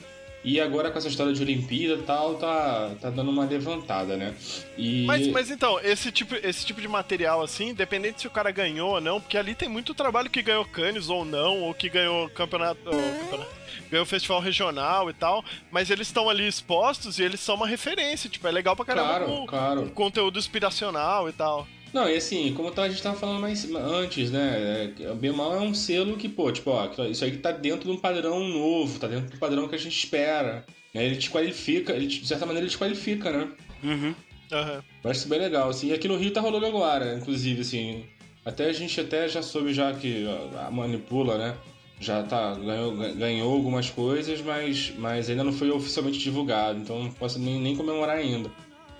E agora com essa história de Olimpíada e tal, tá, tá dando uma levantada, né? E... Mas, mas então, esse tipo, esse tipo de material, assim, independente se o cara ganhou ou não, porque ali tem muito trabalho que ganhou Cannes ou não, ou que ganhou campeonato. ou campeonato- ganhou festival regional e tal, mas eles estão ali expostos e eles são uma referência, tipo, é legal pra caramba Claro, com, claro. com conteúdo inspiracional e tal. Não, e assim, como a gente tava falando mais antes, né? é, O Bienal é um selo que, pô, tipo, ó, isso aí que tá dentro de um padrão novo, tá dentro do padrão que a gente espera. Né? Ele te qualifica, ele, te- de certa maneira ele te qualifica, né? Uhum. Aham. Eu acho isso bem legal, assim. E aqui no Rio tá rolando agora, inclusive, assim. Até a gente até já soube já que a Manipula, né? Já tá, ganhou, ganhou algumas coisas, mas, mas ainda não foi oficialmente divulgado, então não posso nem, nem comemorar ainda.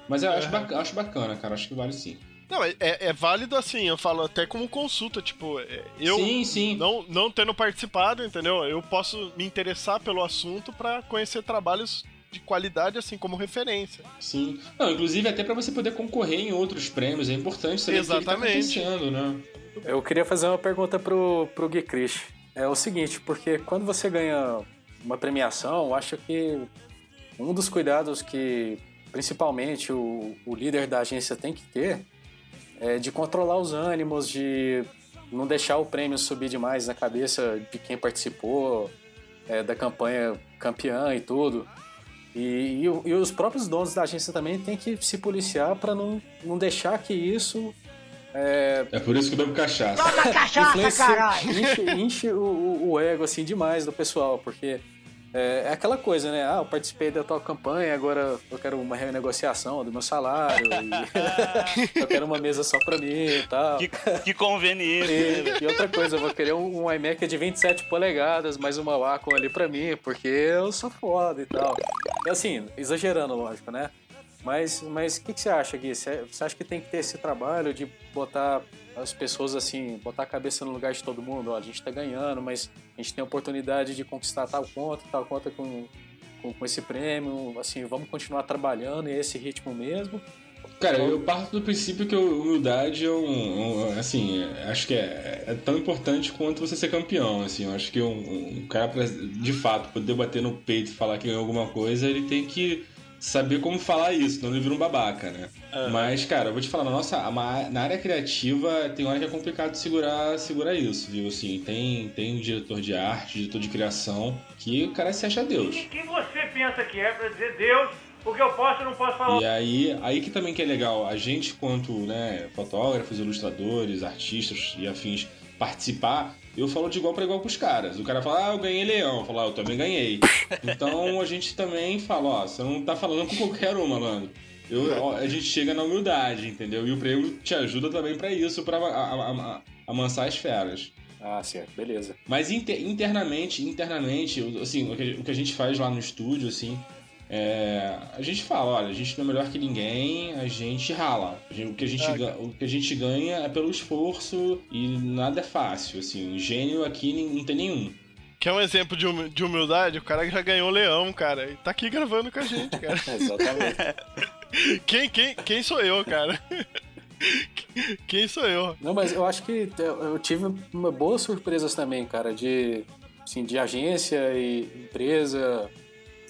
Mas eu acho, Aham. bac- acho bacana, cara, acho que vale sim. Não, é, é válido assim, eu falo até como consulta, tipo, é, eu sim, sim. não, não tendo participado, entendeu? Eu posso me interessar pelo assunto pra conhecer trabalhos de qualidade, assim, como referência. Sim. Não, inclusive até pra você poder concorrer em outros prêmios, é importante saber Exatamente. o que, que tá acontecendo, né? Eu queria fazer uma pergunta pro, pro Gui Chris. É o seguinte, porque quando você ganha uma premiação, eu acho que um dos cuidados que principalmente o, o líder da agência tem que ter é de controlar os ânimos, de não deixar o prêmio subir demais na cabeça de quem participou é, da campanha campeã e tudo. E, e e os próprios donos da agência também têm que se policiar para não, não deixar que isso É por isso que eu bebo cachaça. influencia, enche, enche o, o- o ego assim demais do pessoal, porque é, é aquela coisa, né? Ah, eu participei da tua campanha, agora eu quero uma renegociação do meu salário, e eu quero uma mesa só pra mim e tal. Que, que conveniente. E, e outra coisa, eu vou querer um, um iMac de 27 polegadas, mais uma Wacom ali pra mim, porque eu sou foda e tal. E assim, exagerando, lógico, né? Mas o mas que, que você acha, Gui? Você você acha que tem que ter esse trabalho de botar as pessoas assim, botar a cabeça no lugar de todo mundo? Ó, a gente tá ganhando, mas a gente tem a oportunidade de conquistar tal conta, tal conta com, com, com esse prêmio. Assim, vamos continuar trabalhando e é esse ritmo mesmo. Cara, eu parto do princípio que humildade é um, um- assim, acho que é, é tão importante quanto você ser campeão, assim, eu acho que um, um cara, pra, de fato, poder bater no peito e falar que ganhou alguma coisa, ele tem que saber como falar isso, ele vira um babaca, né? Mas, cara, eu vou te falar, na nossa, na área criativa tem hora que é complicado segurar, segurar isso, viu? Assim, tem, tem diretor de arte, diretor de criação, que o cara se acha Deus. Quem você pensa que é pra dizer Deus, o que eu posso e não posso falar? E aí, aí que também que é legal, a gente quanto né, fotógrafos, ilustradores, artistas e afins participar, eu falo de igual para igual com os caras. O cara fala, ah, eu ganhei leão, eu falo, ah, eu também ganhei. Então a gente também fala, ó, você não tá falando com qualquer um, malandro. Eu, ó, a gente chega na humildade, entendeu? E o prêmio te ajuda também para isso, para amansar as feras. Ah, certo, beleza. Mas inter- internamente, internamente, assim, o que, o que a gente faz lá no estúdio, assim, é, a gente fala, olha, a gente não é melhor que ninguém, a gente rala. A gente- o, que a gente, Ah, ga- o que a gente ganha é pelo esforço e nada é fácil, assim, gênio aqui não tem nenhum. Quer um exemplo de, humi- de humildade? O cara já ganhou o leão, cara. E tá aqui gravando com a gente, cara. Exatamente. quem, quem, quem sou eu, cara? quem sou eu? Não, mas eu acho que eu eu tive uma boas surpresas também, cara, de, assim, de agência e empresa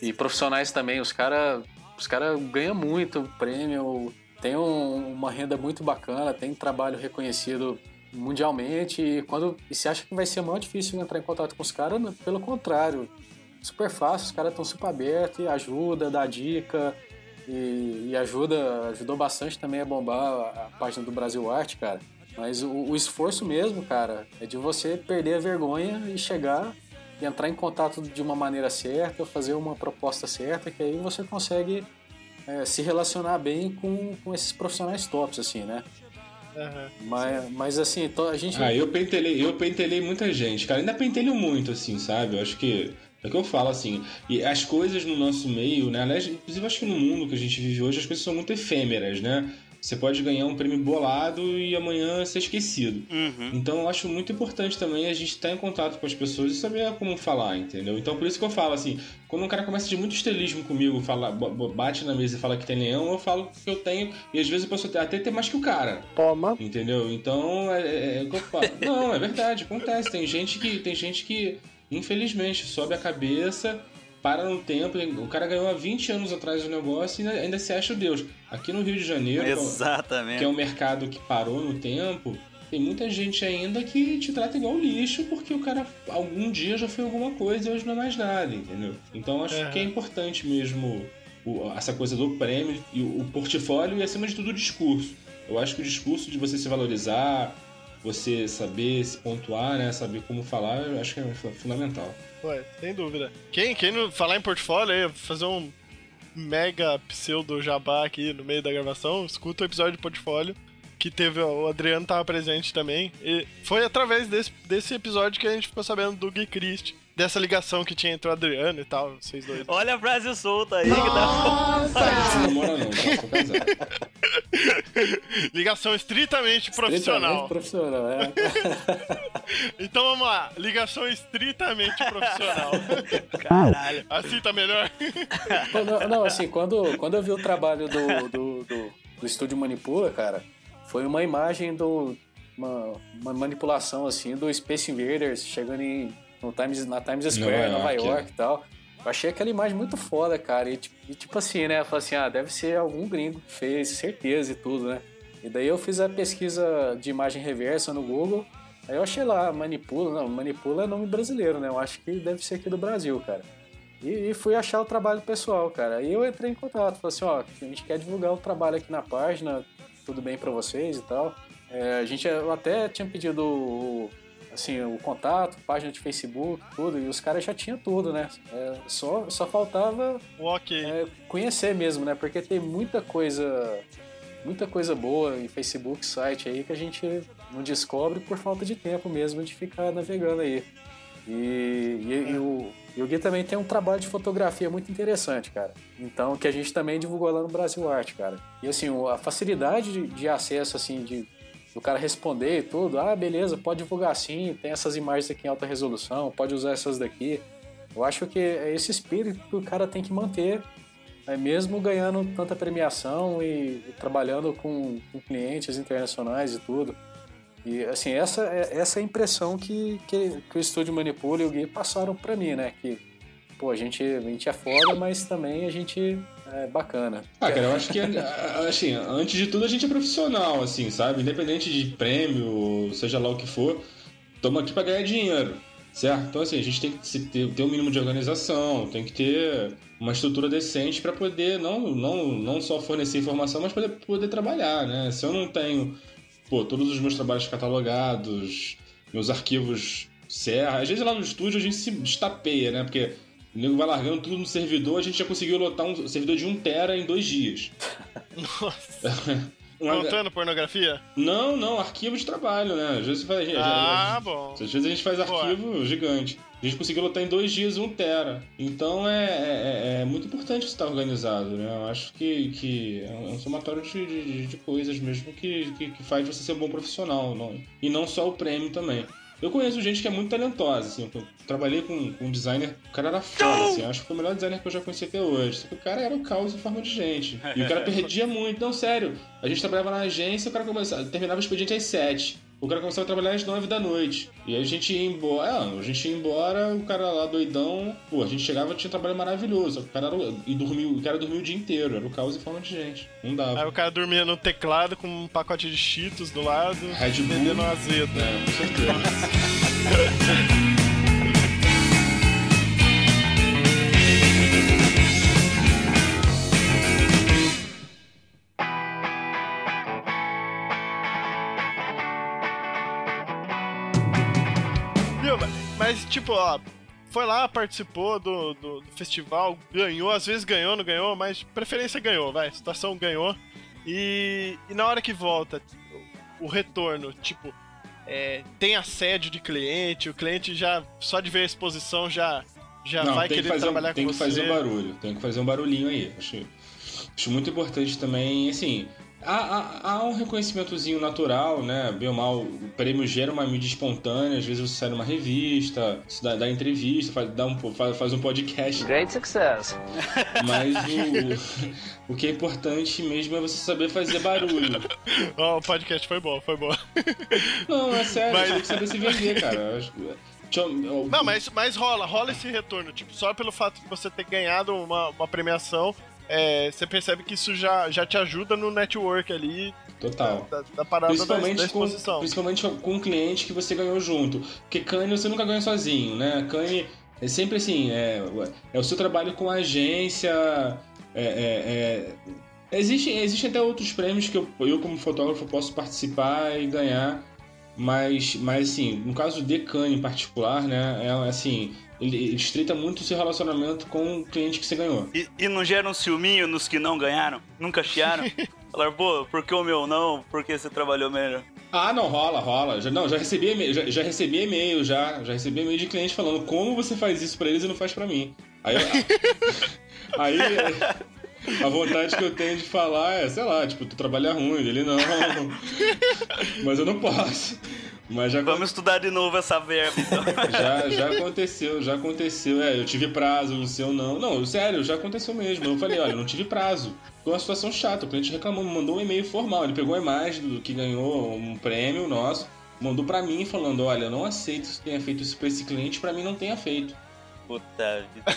e profissionais também. Os caras os cara ganham muito prêmio, tem um- uma renda muito bacana, tem trabalho reconhecido mundialmente. E quando e você acha que vai ser muito difícil entrar em contato com os caras, pelo contrário, super fácil, os caras estão super abertos e ajuda, dá dica. E, e ajuda, ajudou bastante também a bombar a, a página do Brasil Arte, cara. Mas o, o esforço mesmo, cara, é de você perder a vergonha e chegar entrar em contato de uma maneira certa, fazer uma proposta certa, que aí você consegue é, se relacionar bem com, com esses profissionais tops, assim, né? Aham. Mas, mas assim, a gente. Ah, eu pentelei, eu pentelei muita gente, cara. Ainda pentelho muito, assim, sabe? Eu acho que. É o que eu falo, assim. E as coisas no nosso meio, né? Aliás, inclusive, eu acho que no mundo que a gente vive hoje, as coisas são muito efêmeras, né? Você pode ganhar um prêmio bolado e amanhã ser esquecido. Uhum. Então eu acho muito importante também a gente estar em contato com as pessoas e saber como falar, entendeu? Então por isso que eu falo assim, quando um cara começa de muito estelismo comigo, fala, bate na mesa e fala que tem leão, eu falo que eu tenho, e às vezes eu posso até ter mais que o cara. Toma. Entendeu? Então é, é, é o que eu falo. Não, é verdade, acontece. Tem gente que. Tem gente que, infelizmente, sobe a cabeça, para no tempo. O cara ganhou há 20 anos atrás o negócio e ainda, ainda se acha Deus. Aqui no Rio de Janeiro, que é o- Exatamente. que é um mercado que parou no tempo, tem muita gente ainda que te trata igual lixo porque o cara algum dia já foi alguma coisa e hoje não é mais nada, entendeu? Então acho que é importante mesmo o- essa coisa do prêmio e o, o portfólio e acima de tudo o discurso. Eu acho que o discurso de você se valorizar, você saber se pontuar, né, saber como falar, eu acho que é fu- fundamental. Ué, sem dúvida. Quem, quem não falar em portfólio aí, fazer um mega pseudo jabá aqui no meio da gravação, escuta o episódio de portfólio que teve, o Adriano tava presente também. E foi através desse, desse episódio que a gente ficou sabendo do Gui Christ, dessa ligação que tinha entre o Adriano e tal, vocês dois. Olha a frase solta aí que dá. Não não, tá? Casado. Ligação estritamente profissional. Estritamente profissional, é. Então vamos lá, ligação estritamente profissional. Caralho. Assim tá melhor? Não, não, assim, quando, quando eu vi o trabalho do, do, do, do Estúdio Manipula, cara, foi uma imagem do. Uma, uma manipulação assim do Space Invaders chegando em, no Times, na Times Square, Nova Nova York, York e tal. Eu achei aquela imagem muito foda, cara. E, tipo- e tipo assim, né? Eu falei assim, ah, deve ser algum gringo que fez, certeza e tudo, né? E daí eu fiz a pesquisa de imagem reversa no Google. Aí eu achei lá, Manipula. Não, Manipula é nome brasileiro, né? Eu acho que deve ser aqui do Brasil, cara. E, e fui achar o trabalho pessoal, cara. Aí eu entrei em contato, falei assim, ó, a gente quer divulgar o trabalho aqui na página, tudo bem pra vocês e tal. É, a gente, eu até tinha pedido o, assim, o contato, página de Facebook, tudo, e os caras já tinham tudo, né? É, só, só faltava O ok. é, conhecer mesmo, né? Porque tem muita coisa, muita coisa boa em Facebook, site aí que a gente não descobre por falta de tempo mesmo de ficar navegando aí. E, e- e o, e o Gui também tem um trabalho de fotografia muito interessante, cara. Então, que a gente também divulgou lá no Brasil Arte, cara. E assim, a facilidade de, de acesso, assim, de do cara responder e tudo, ah, beleza, pode divulgar assim, tem essas imagens aqui em alta resolução, pode usar essas daqui. Eu acho que é esse espírito que o cara tem que manter, é mesmo ganhando tanta premiação e, e trabalhando com, com clientes internacionais e tudo. E assim, essa é, essa é a impressão que, que, que o Estúdio Manipula e o Gui passaram pra mim, né? Que, pô, a gente, a gente é foda, mas também a gente é bacana. Ah, cara, eu acho que, assim, antes de tudo a gente é profissional, assim, sabe? Independente de prêmio, seja lá o que for, estamos aqui pra ganhar dinheiro, certo? Então, assim, a gente tem que ter um mínimo de organização, tem que ter uma estrutura decente para poder não, não, não só fornecer informação, mas poder, poder trabalhar, né? Se eu não tenho, pô, todos os meus trabalhos catalogados, meus arquivos serra, às vezes lá no estúdio a gente se destapeia, né? Porque o nego vai largando tudo no servidor, a gente já conseguiu lotar um servidor de 1 tera em dois dias. Nossa. Uma- Contando pornografia? Não, não, arquivo de trabalho, né? Às vezes faz. Ah, bom. Às vezes a gente faz Boa. arquivo gigante. A gente conseguiu lotar em dois dias um tera. Então é, é, é muito importante estar organizado, né? Eu acho que, que é um somatório de, de, de coisas mesmo que, que, que faz você ser um bom profissional. Não? E não só o prêmio também. Eu conheço gente que é muito talentosa, assim. Eu trabalhei com, com um designer, o cara era foda, assim. Acho que foi o melhor designer que eu já conheci até hoje. Só que o cara era o caos em forma de gente. E o cara perdia muito. Não, sério. A gente trabalhava na agência, o cara começava, terminava o expediente às 7. O cara começava a trabalhar às 9 da noite. E aí a gente ia embora. É, a gente ia embora, o cara lá doidão. Pô, a gente chegava tinha um trabalho maravilhoso. O cara era, e dormiu, o cara dormiu o dia inteiro. Era o caos em forma de gente. Não dava. Aí o cara dormia no teclado com um pacote de cheetos do lado, Red vendendo azedo. É, com certeza. tipo, ó, foi lá, participou do, do, do festival, ganhou, às vezes ganhou, não ganhou, mas preferência ganhou, vai, situação ganhou. E, e na hora que volta, o, retorno, tipo, é, tem assédio de cliente, o cliente já, só de ver a exposição, já, já Não, vai tem que querer fazer, um- trabalhar tem com que você. fazer um barulho, tem que fazer um barulhinho aí. Acho, acho muito importante também, assim, há, há, há um reconhecimentozinho natural, né? Bem ou mal, o prêmio gera uma mídia espontânea, às vezes você sai numa revista, você dá, dá entrevista, faz, dá um, po- faz, faz um podcast. Great success. Mas o, o que é importante mesmo é você saber fazer barulho. Ó, o podcast foi bom, foi bom. Não, é sério, Mas- você tem que saber se vender, cara. Eu acho- eu- Não, mas, mas rola, rola esse retorno. Tipo, só pelo fato de você ter ganhado uma, uma premiação, é, você percebe que isso já, já te ajuda no network ali Total. da, da parada da, da Principalmente com, exposição. principalmente com um cliente que você ganhou junto. Porque Cane você nunca ganha sozinho, né? Cane é sempre assim, é, é o seu trabalho com a agência. É, é, é- Existem, existem até outros prêmios que eu, eu, como fotógrafo, posso participar e ganhar. Mas, mas assim, no caso de Cane em particular, né? É assim, ele, estreita muito o seu relacionamento com o cliente que você ganhou. E, e não gera um ciúminho nos que não ganharam? Nunca chiaram? Falar, pô, por que o meu não? Porque você trabalhou melhor. Ah, não, rola, rola. Já, não, já recebi e-mail, já, já recebi e-mail, já. Já recebi e-mail de cliente falando como você faz isso pra eles e não faz pra mim. Aí, eu- aí a vontade que eu tenho de falar é, sei lá, tipo, tu trabalha ruim, ele não. Mas eu não posso. Mas já, Vamos estudar de novo essa verba, então. já, já aconteceu, já aconteceu. É, eu tive prazo, o seu não. Não, sério, já aconteceu mesmo. Eu falei, olha, não tive prazo. Foi uma situação chata. O cliente reclamou, me mandou um e-mail formal. Ele pegou a imagem do que ganhou um prêmio nosso, mandou pra mim falando, olha, eu não aceito que tenha feito isso pra esse cliente, pra mim não tenha feito. Puta vida.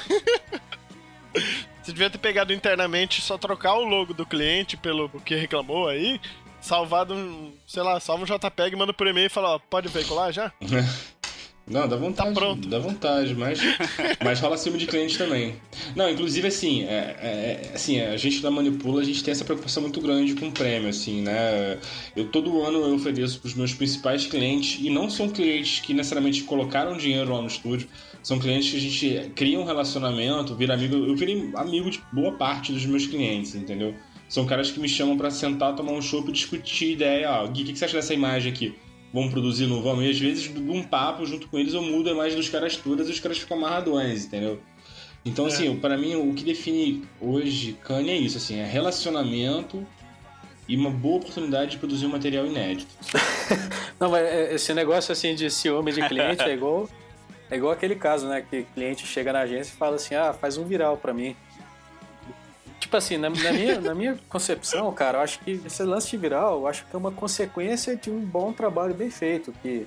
Você devia ter pegado internamente só trocar o logo do cliente pelo que reclamou aí, salvado um, sei lá, salva um JPEG, manda por e-mail e fala, ó, pode veicular já? Não, dá vontade. Tá pronto. Dá vontade, mas, mas rola ciúme de cliente também. Não, inclusive, assim, é, é- assim, a gente da Manipula, a gente tem essa preocupação muito grande com o prêmio, assim, né? Eu todo ano eu ofereço pros meus principais clientes, e não são clientes que necessariamente colocaram dinheiro lá no estúdio, são clientes que a gente cria um relacionamento, vira amigo. Eu virei amigo de boa parte dos meus clientes, entendeu? São caras que me chamam pra sentar, tomar um chopp e discutir ideia. Ó, Gui, o que que você acha dessa imagem aqui? Vamos produzir, não vamos? E às vezes, num papo junto com eles, eu mudo a imagem dos caras todas e os caras ficam amarradões, entendeu? Então, assim, pra mim, o que define hoje Kanye é isso, assim, é relacionamento e uma boa oportunidade de produzir um material inédito. Não, mas é- esse negócio assim de ciúme de cliente é igual, é igual aquele caso, né? Que cliente chega na agência e fala assim, ah, faz um viral pra mim. Tipo assim, na, na minha, na minha concepção, cara, eu acho que esse lance de viral, eu acho que é uma consequência de um bom trabalho bem feito. Que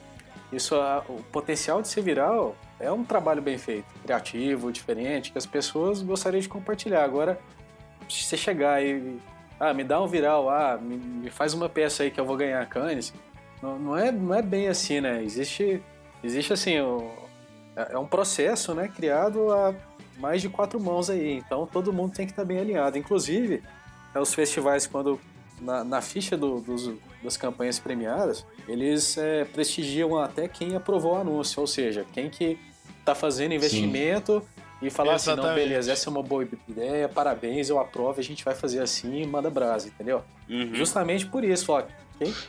isso, o potencial de ser viral é um trabalho bem feito, criativo, diferente, que as pessoas gostariam de compartilhar. Agora, se você chegar e ah, me dá um viral, ah, me, me faz uma peça aí que eu vou ganhar Cannes, não, não é, não é bem assim, né? Existe, existe assim, o, é é um processo, né, criado a mais de quatro mãos aí, então todo mundo tem que estar bem alinhado. Inclusive, é, os festivais, quando na, na ficha do- dos, das campanhas premiadas, eles é, prestigiam até quem aprovou o anúncio, ou seja, quem que está fazendo investimento e falar assim, não, beleza, essa é uma boa ideia, parabéns, eu aprovo, a gente vai fazer assim, manda brasa, entendeu? Uhum. Justamente por isso, ó,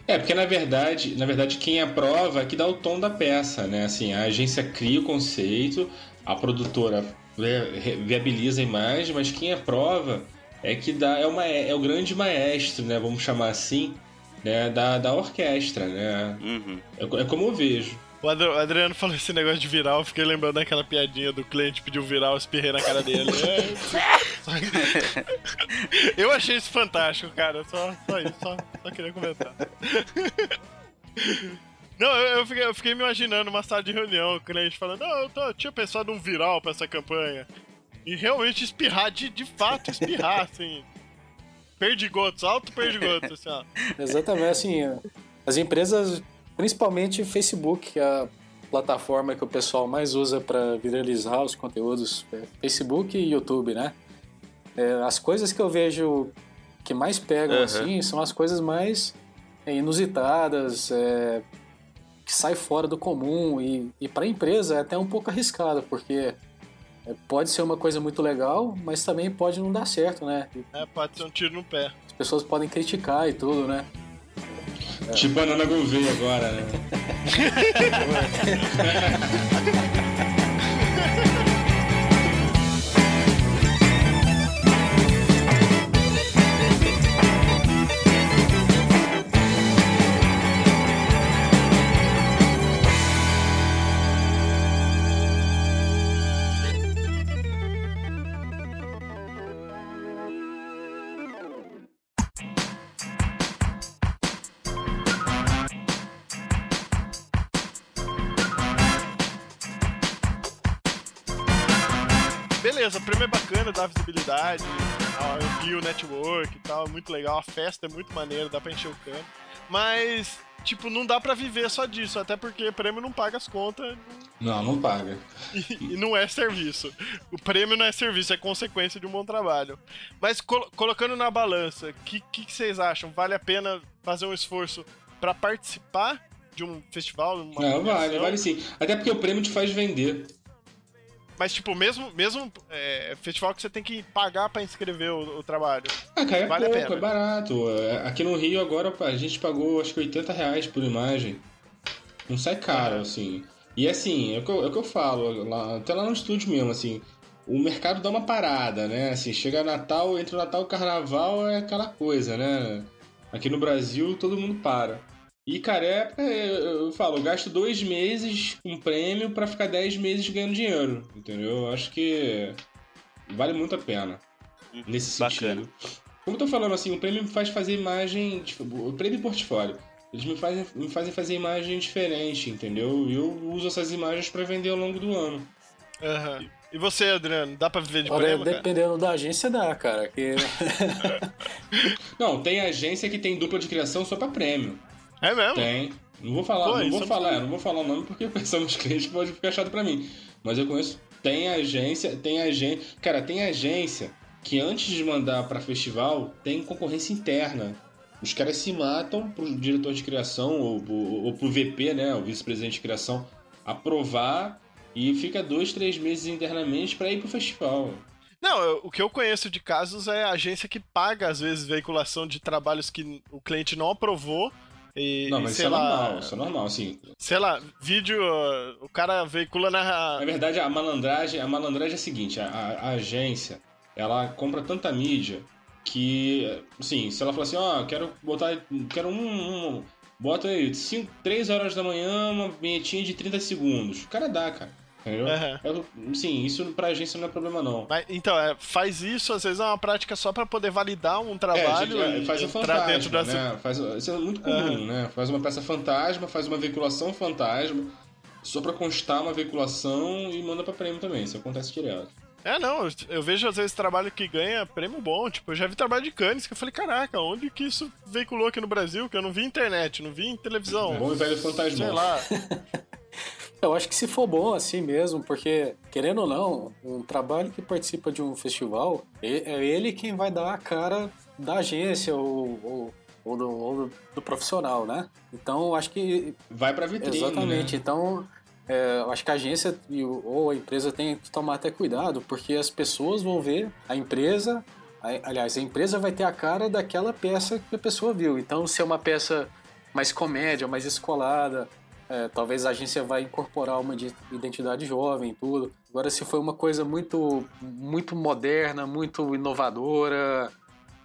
É, porque na verdade, na verdade quem aprova é que dá o tom da peça, né? Assim, a agência cria o conceito, a produtora viabiliza a imagem, mas quem aprova é que dá é, uma, é o grande maestro, né? Vamos chamar assim, né? Da, da orquestra, né? Uhum. É, é como eu vejo. O Adri- o Adriano falou esse negócio de viral, eu fiquei lembrando daquela piadinha do cliente pediu viral, espirrei na cara dele. É, eu achei isso fantástico, cara. Só, só isso, só, só queria comentar. Não, eu, eu fiquei, eu fiquei me imaginando uma sala de reunião, o cliente falando, não, eu, tô, eu tinha pensado um viral pra essa campanha. E realmente espirrar, de, de fato espirrar, assim. Perdigotos, alto perdigotos, assim, ó. Exatamente, assim, as empresas, principalmente Facebook, que é a plataforma que o pessoal mais usa para viralizar os conteúdos, é Facebook e YouTube, né? É, as coisas que eu vejo que mais pegam, Aham. assim, são as coisas mais é, inusitadas, é, que sai fora do comum e, e para a empresa é até um pouco arriscado, porque é, pode ser uma coisa muito legal, mas também pode não dar certo, né? É, pode ser um tiro no pé. as pessoas podem criticar e tudo, né? Tipo a Nana Gouveia agora, né? Beleza, o prêmio é bacana, dá visibilidade, amplia o network e tal, é muito legal, a festa é muito maneira, dá pra encher o campo. Mas, tipo, não dá pra viver só disso, até porque prêmio não paga as contas Não, não paga. e, e não é serviço. O prêmio não é serviço, é consequência de um bom trabalho. Mas colo- colocando na balança, o que, que, que vocês acham? Vale a pena fazer um esforço pra participar de um festival? Não, vale, vale sim. Até porque o prêmio te faz vender. Mas, tipo, mesmo, mesmo é, festival que você tem que pagar pra inscrever o, o trabalho. Ah, cara, é Vale a pouco, pena. é barato. É, Aqui no Rio agora a gente pagou acho que 80 reais por imagem. Não sai caro, assim. E assim, é o que eu, é o que eu falo, lá- até lá no estúdio mesmo, assim. O mercado dá uma parada, né? Assim, chega Natal, entre o Natal e o Carnaval é aquela coisa, né? Aqui no Brasil todo mundo para. E, cara, é, é, eu falo, eu gasto dois meses com prêmio pra ficar dez meses ganhando dinheiro, entendeu? Eu acho que vale muito a pena. Nesse Bacana. sentido. Como eu tô falando, assim, o prêmio me faz fazer imagem. Tipo, o prêmio e portfólio. Eles me fazem, me fazem fazer imagem diferente, entendeu? E eu uso essas imagens pra vender ao longo do ano. Aham. E você, Adriano, dá pra viver de Olha, prêmio, cara? dependendo da agência dá, cara. Que... Não, tem agência que tem dupla de criação só pra prêmio. É mesmo? Tem. Não vou falar, Pô, não vou não falar, não vou falar o nome porque pensamos clientes pode ficar chato pra mim. Mas eu conheço. Tem agência, tem agência. Cara, tem agência que antes de mandar pra festival tem concorrência interna. Os caras se matam pro diretor de criação ou, ou, ou pro VP, né? O vice-presidente de criação, aprovar e fica dois, três meses internamente pra ir pro festival. Não, eu- o que eu conheço de casos é a agência que paga, às vezes, veiculação de trabalhos que o cliente não aprovou. E, Não, mas isso é lá, normal, isso é normal, assim. Sei lá, vídeo, o cara veicula na. Na verdade, a malandragem, a malandragem é a seguinte, a, a- a agência, ela compra tanta mídia que, assim, se ela falar assim, ó, quero botar, quero um, um bota aí, 3 horas da manhã, uma vinhetinha de 30 segundos. O cara dá, cara. É, sim, isso pra agência não é problema, não. Mas, então, é, faz isso, às vezes é uma prática só pra poder validar um trabalho É, gente, e faz o entrar dentro fantasma, das. né? Faz, isso é muito comum, né? Faz uma peça fantasma, faz uma veiculação fantasma, só pra constar uma veiculação e manda pra prêmio também. Isso acontece direto. É, não, eu- vejo às vezes trabalho que ganha prêmio bom. Tipo, eu já vi trabalho de Cannes que eu falei, caraca, onde que isso veiculou aqui no Brasil? Que eu não vi internet, não vi televisão. Bom e velho fantasma. Sei lá. Eu acho que se for bom assim mesmo, porque, querendo ou não, um trabalho que participa de um festival, é ele quem vai dar a cara da agência ou, ou, ou do, ou do- do profissional, né? Então, eu acho que Vai pra vitrine, Exatamente. né? Então, é, eu acho que a agência ou a empresa tem que tomar até cuidado, porque as pessoas vão ver a empresa. aliás, a empresa vai ter a cara daquela peça que a pessoa viu. Então, se é uma peça mais comédia, mais escolada, é, talvez a agência vai incorporar uma de- identidade jovem e tudo. Agora, se foi uma coisa muito, muito moderna, muito inovadora,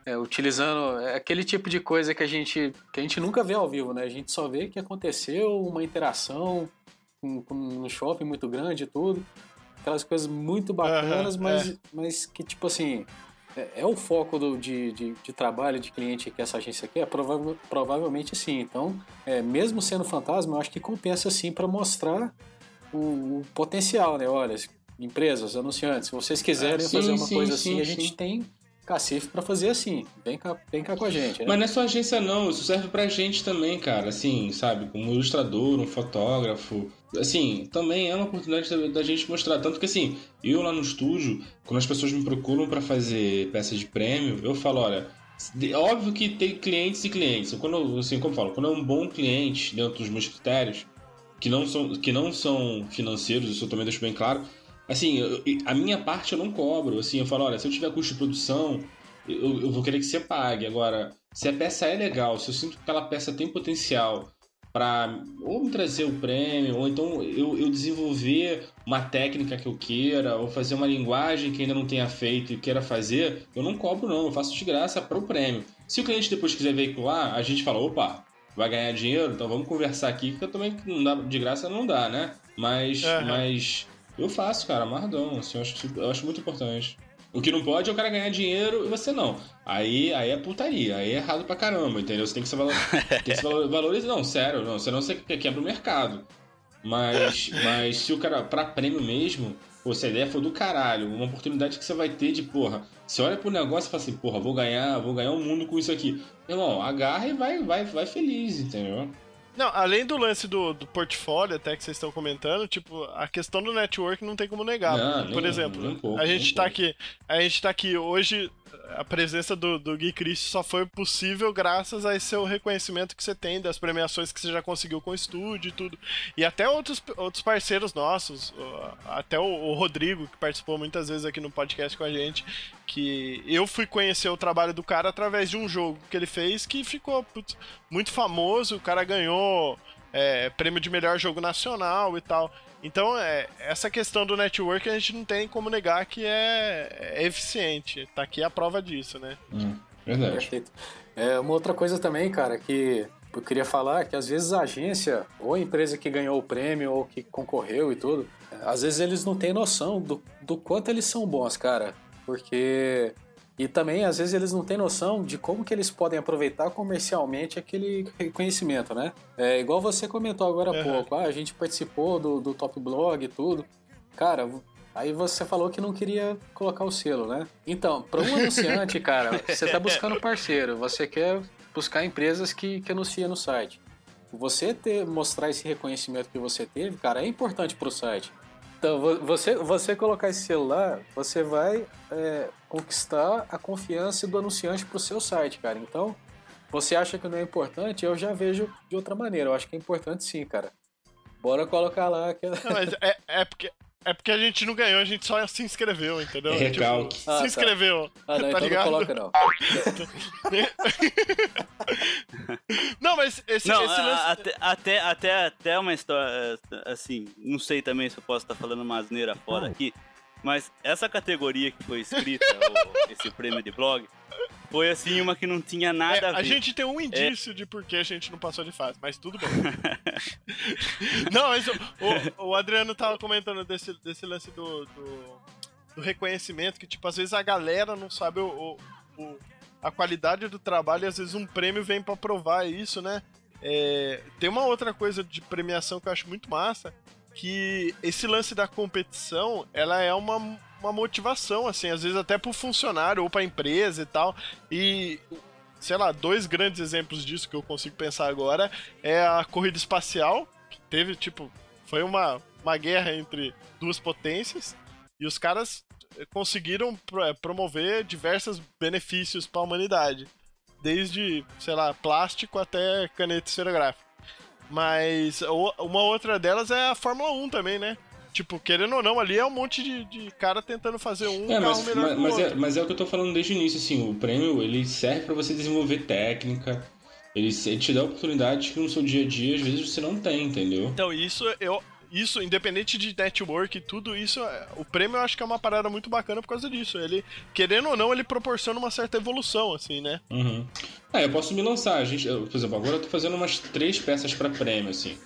é, utilizando é, aquele tipo de coisa que a gente que a gente nunca vê ao vivo, né? A gente só vê que aconteceu uma interação com, com um shopping muito grande e tudo. Aquelas coisas muito bacanas, Aham, mas, mas que, tipo assim, é, é o foco do, de, de, de trabalho de cliente que essa agência quer? Prova- provavelmente sim. Então, é, mesmo sendo fantasma, eu acho que compensa sim para mostrar o, o potencial, né? Olha, empresas, anunciantes, se vocês quiserem sim, fazer uma sim, coisa sim, assim, a gente tem cacife para fazer assim. Vem cá, vem cá com a gente. Né? Mas não é só agência não, isso serve pra gente também, cara. Assim, sabe, como ilustrador, um fotógrafo. Assim, também é uma oportunidade da, da gente mostrar. Tanto que assim, eu lá no estúdio, quando as pessoas me procuram pra fazer peças de prêmio, eu falo, olha. de- Óbvio que tem clientes e clientes. Quando, assim, como eu falo, quando é um bom cliente dentro dos meus critérios, que não são, que não são financeiros, isso eu também deixo bem claro. Assim, eu- a minha parte eu não cobro. Assim, eu falo, olha, se eu tiver custo de produção, eu, eu vou querer que você pague. Agora, se a peça é legal, se eu sinto que aquela peça tem potencial para ou me trazer o prêmio, ou então eu, eu desenvolver uma técnica que eu queira, ou fazer uma linguagem que ainda não tenha feito e queira fazer, eu não cobro não, eu faço de graça para o prêmio. Se o cliente depois quiser veicular, a gente fala, opa, vai ganhar dinheiro, então vamos conversar aqui, porque eu também não dá, de graça não dá, né? Mas, Aham. mas eu faço, cara, amarradão, assim, eu acho, eu acho muito importante. O que não pode é o cara ganhar dinheiro e você não. Aí, aí é putaria, aí é errado pra caramba, entendeu? Você tem que se, valor... tem que se valorizar. Não, sério, não, senão você que- quebra o mercado. Mas, mas se o cara, pra prêmio mesmo, pô, se a ideia for do caralho, uma oportunidade que você vai ter de, porra, você olha pro negócio e fala assim, porra, vou ganhar, vou ganhar o mundo com isso aqui. Irmão, agarra e vai, vai, vai feliz, entendeu? Não, além do lance do, do portfólio, até que vocês estão comentando, tipo, a questão do network não tem como negar. Não, Por nem- exemplo, nem um pouco, a gente tá pouco. aqui. A gente tá aqui hoje. A presença do, do Gui Cristo só foi possível graças a esse seu reconhecimento que você tem das premiações que você já conseguiu com o estúdio e tudo. E até outros, outros parceiros nossos, até o, o Rodrigo, que participou muitas vezes aqui no podcast com a gente, que eu fui conhecer o trabalho do cara através de um jogo que ele fez que ficou putz, muito famoso. O cara ganhou é, prêmio de melhor jogo nacional e tal. Então, é, essa questão do network a gente não tem como negar que é, é eficiente. Tá aqui a prova disso, né? Hum, verdade. Perfeito. É, uma outra coisa também, cara, que eu queria falar é que às vezes a agência, ou a empresa que ganhou o prêmio, ou que concorreu e tudo, às vezes eles não têm noção do, do quanto eles são bons, cara. Porque. E também, às vezes, eles não têm noção de como que eles podem aproveitar comercialmente aquele reconhecimento, né? É igual você comentou agora há Uhum. pouco, ah, a gente participou do, do Top Blog e tudo. Cara, Aí você falou que não queria colocar o selo, né? Então, para um anunciante, cara, você tá buscando parceiro, você quer buscar empresas que, que anunciam no site. Você ter, mostrar esse reconhecimento que você teve, cara, é importante pro site. Então, vo- você, você colocar esse lá, você vai é, conquistar a confiança do anunciante pro seu site, cara. Então, você acha que não é importante, eu já vejo de outra maneira. Eu acho que é importante sim, cara. Bora colocar lá. Que... Não, mas é, é porque. É porque a gente não ganhou, a gente só se inscreveu, entendeu? É recalque. Tipo, Ah, se tá. inscreveu. Ah, não, tá então ligado? não coloca não. Não, mas esse, Não, esse a- lance. até, até, até, até uma história, assim, não sei também se eu posso estar falando uma asneira fora aqui, mas essa categoria que foi escrita, o- esse prêmio de blog, foi assim uma que não tinha nada É, a ver. a gente tem um indício de por que a gente não passou de fase, mas tudo bem. não, mas o, o- Adriano tava comentando desse, desse lance do, do, do reconhecimento, que tipo, às vezes a galera não sabe o, o- o- a qualidade do trabalho e às vezes um prêmio vem pra provar isso, né? É, tem uma outra coisa de premiação que eu acho muito massa, que esse lance da competição, ela é uma, uma motivação, assim, às vezes até pro funcionário ou pra empresa e tal. E, sei lá, dois grandes exemplos disso que eu consigo pensar agora é a corrida espacial, que teve, tipo, foi uma, uma guerra entre duas potências, e os caras conseguiram pro- eh, promover diversos benefícios pra humanidade. Desde, sei lá, plástico até caneta esferográfica. Mas uma outra delas é a Fórmula 1 também, né? Tipo, querendo ou não, ali é um monte de, de cara tentando fazer um É, mas, melhor mas, mas é, mas é o que eu tô falando desde o início, assim, o prêmio, ele serve pra você desenvolver técnica, ele, ele te dá oportunidades que no seu dia a dia, às vezes, você não tem, entendeu? Então, isso eu. Isso, independente de network e tudo, isso, é- o prêmio eu acho que é uma parada muito bacana por causa disso. Ele, querendo ou não, ele proporciona uma certa evolução, assim, né? Uhum. Ah, eu posso me lançar, a gente, eu, por exemplo, agora eu tô fazendo umas três peças pra prêmio, assim.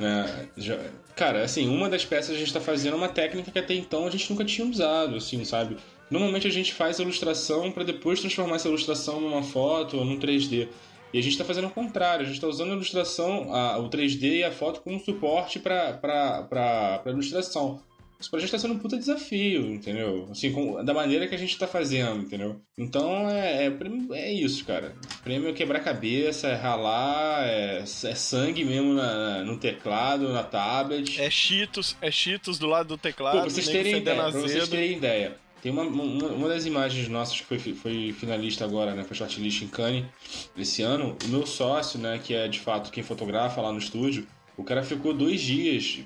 Né? Já- cara, assim, uma das peças a gente tá fazendo é uma técnica que até então a gente nunca tinha usado, assim, sabe? Normalmente a gente faz a ilustração para depois transformar essa ilustração numa foto ou num 3D. E a gente tá fazendo o contrário, a gente tá usando a ilustração, a- o 3D e a foto como suporte pra, pra ilustração. Isso pra gente tá sendo um puta desafio, entendeu? Assim, com- da maneira que a gente tá fazendo, entendeu? Então é, é, é isso, cara. Prêmio é quebrar cabeça, é ralar, é, é sangue mesmo na- no teclado, na tablet. É Cheetos, é Cheetos do lado do teclado. Pô, pra vocês terem ideia, pra vocês terem ideia. Tem uma, uma, uma das imagens nossas que foi, foi finalista agora, né? Foi shortlist em Cannes esse ano. O meu sócio, né? Que é de fato quem fotografa lá no estúdio, o cara ficou dois dias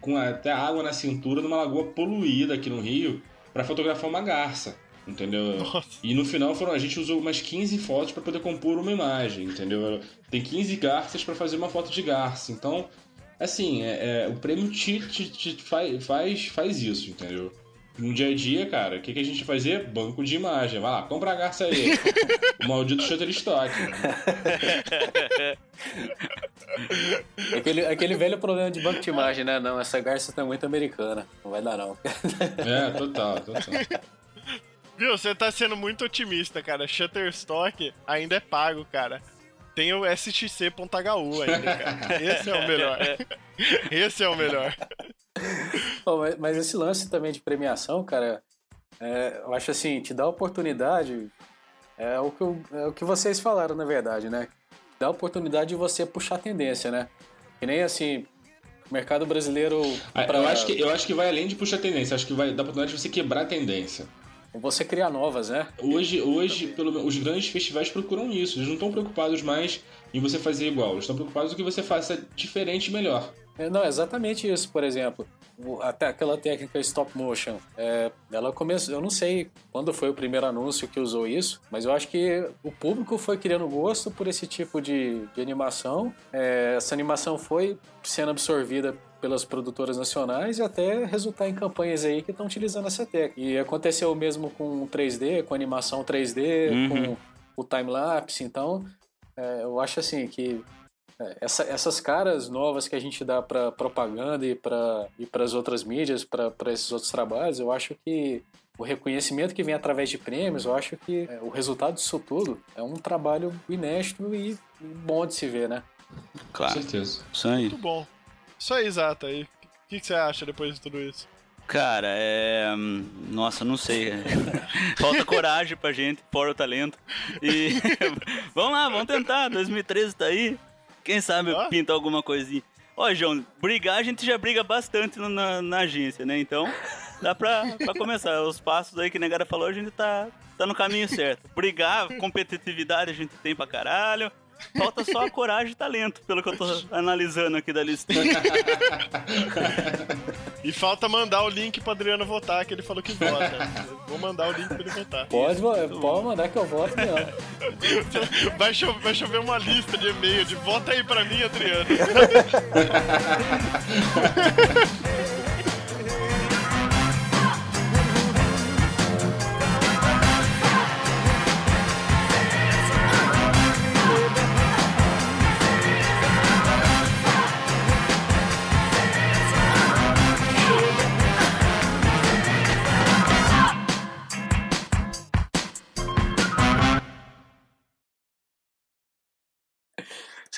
com até água na cintura numa lagoa poluída aqui no Rio pra fotografar uma garça. Entendeu? Nossa. E no final foram, a gente usou umas 15 fotos pra poder compor uma imagem, entendeu? Tem 15 garças pra fazer uma foto de garça. Então, assim, é, é, o prêmio te, te, te faz, faz, faz isso, entendeu? No dia a dia, cara, o que, que a gente vai fazer? Banco de imagem. Vai lá, compra a garça aí. o maldito Shutterstock. Aquele, aquele velho problema de banco de imagem, né? Não, essa garça tá muito americana. Não vai dar, não. É, total, total. Viu, você tá sendo muito otimista, cara. Shutterstock ainda é pago, cara. Tem o SXC.hu ainda, cara. Esse é o melhor. Esse é o melhor. Pô, mas, esse lance também de premiação, cara, é, eu acho assim, te dá oportunidade. É o, que eu- é o que vocês falaram, na verdade, né? Dá a oportunidade de você puxar a tendência, né? Que nem assim, o mercado brasileiro. Ah, pra- Eu, acho que, eu acho que vai além de puxar tendência. Acho que vai dar a oportunidade de você quebrar a tendência. Você criar novas, né? Hoje, hoje pelo, os grandes festivais procuram isso. Eles não estão preocupados mais em você fazer igual. Eles estão preocupados em que você faça diferente e melhor. É, Não, é exatamente isso, por exemplo. Até aquela técnica stop motion. é, ela começou. Eu não sei quando foi o primeiro anúncio que usou isso, mas eu acho que o público foi criando gosto por esse tipo de, de animação. É, essa animação foi sendo absorvida pelas produtoras nacionais e até resultar em campanhas aí que estão utilizando essa técnica. E aconteceu o mesmo com 3D, com animação 3D, Uhum. com o time-lapse. Então, é, eu acho assim que é, essa- essas caras novas que a gente dá para propaganda e para e as outras mídias, para esses outros trabalhos, eu acho que o reconhecimento que vem através de prêmios, eu acho que é, o resultado disso tudo é um trabalho inédito e, bom de se ver, né? Com Claro, certeza. isso aí. Muito bom. Isso aí, Zata. E o que, que você acha depois de tudo isso? Cara, é. Nossa, não sei. Falta coragem pra gente, fora o talento. E. vamos lá, vamos tentar. 2013 tá aí. Quem sabe Ah. pinta alguma coisinha. Ó, João, brigar a gente já briga bastante na- na, na agência, né? Então, dá pra, pra começar. Os passos aí que a negada falou, a gente tá, tá no caminho certo. Brigar, competitividade a gente tem pra caralho. Falta só a coragem e talento, pelo que eu tô analisando aqui da listinha. E falta mandar o link pro Adriano votar, que ele falou que vota. Vou mandar o link pra ele votar. Pode, vo- pode mandar que eu voto mesmo. Vai chover, vai chover uma lista de e-mail de vota aí pra mim, Adriano.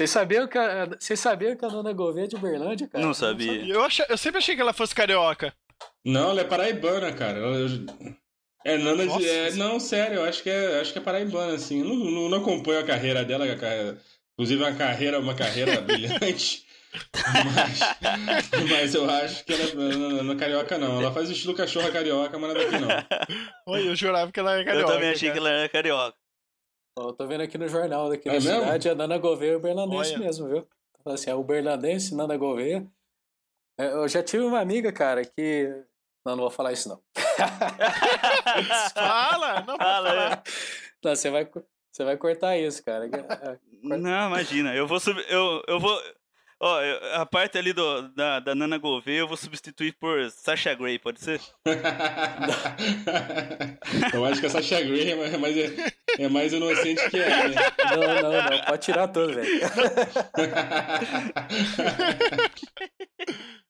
Vocês sabiam que a, vocês sabiam que a Nana Gouveia é de Uberlândia, cara? Não sabia. Eu, acha- eu sempre achei que ela fosse carioca. Não, ela é paraibana, cara. Ela- É Nana Nossa. de. é, não, sério, eu acho que é, acho que é paraibana, assim. Eu não, não, não acompanho a carreira dela, a carreira- inclusive uma carreira, uma carreira brilhante. Mas, mas eu acho que ela não, não é carioca, não. Ela faz o estilo cachorra carioca, mas não é daqui, não. Oi, eu jurava que ela era Eu carioca. também achei que cara. ela era carioca. Eu tô vendo aqui no jornal daqui É da mesmo? cidade, a Nana Gouveia é uberlandense Olha. mesmo, viu? Fala assim, é uberlandense, Nana Gouveia. É, Eu já tive uma amiga, cara, que... Não, não vou falar isso, não. Fala! Não, Fala, falar. Não, você vai, você vai cortar isso, cara. É, Não, imagina. Eu vou subir. Eu, eu vou. Ó, eu- a parte ali do, da, da Nana Gouveia eu vou substituir por Sasha Grey, pode ser? Eu acho que essa Sasha Grey é mais, é mais, é mais inocente que ela. né? Não, não, não. Pode tirar tudo, velho.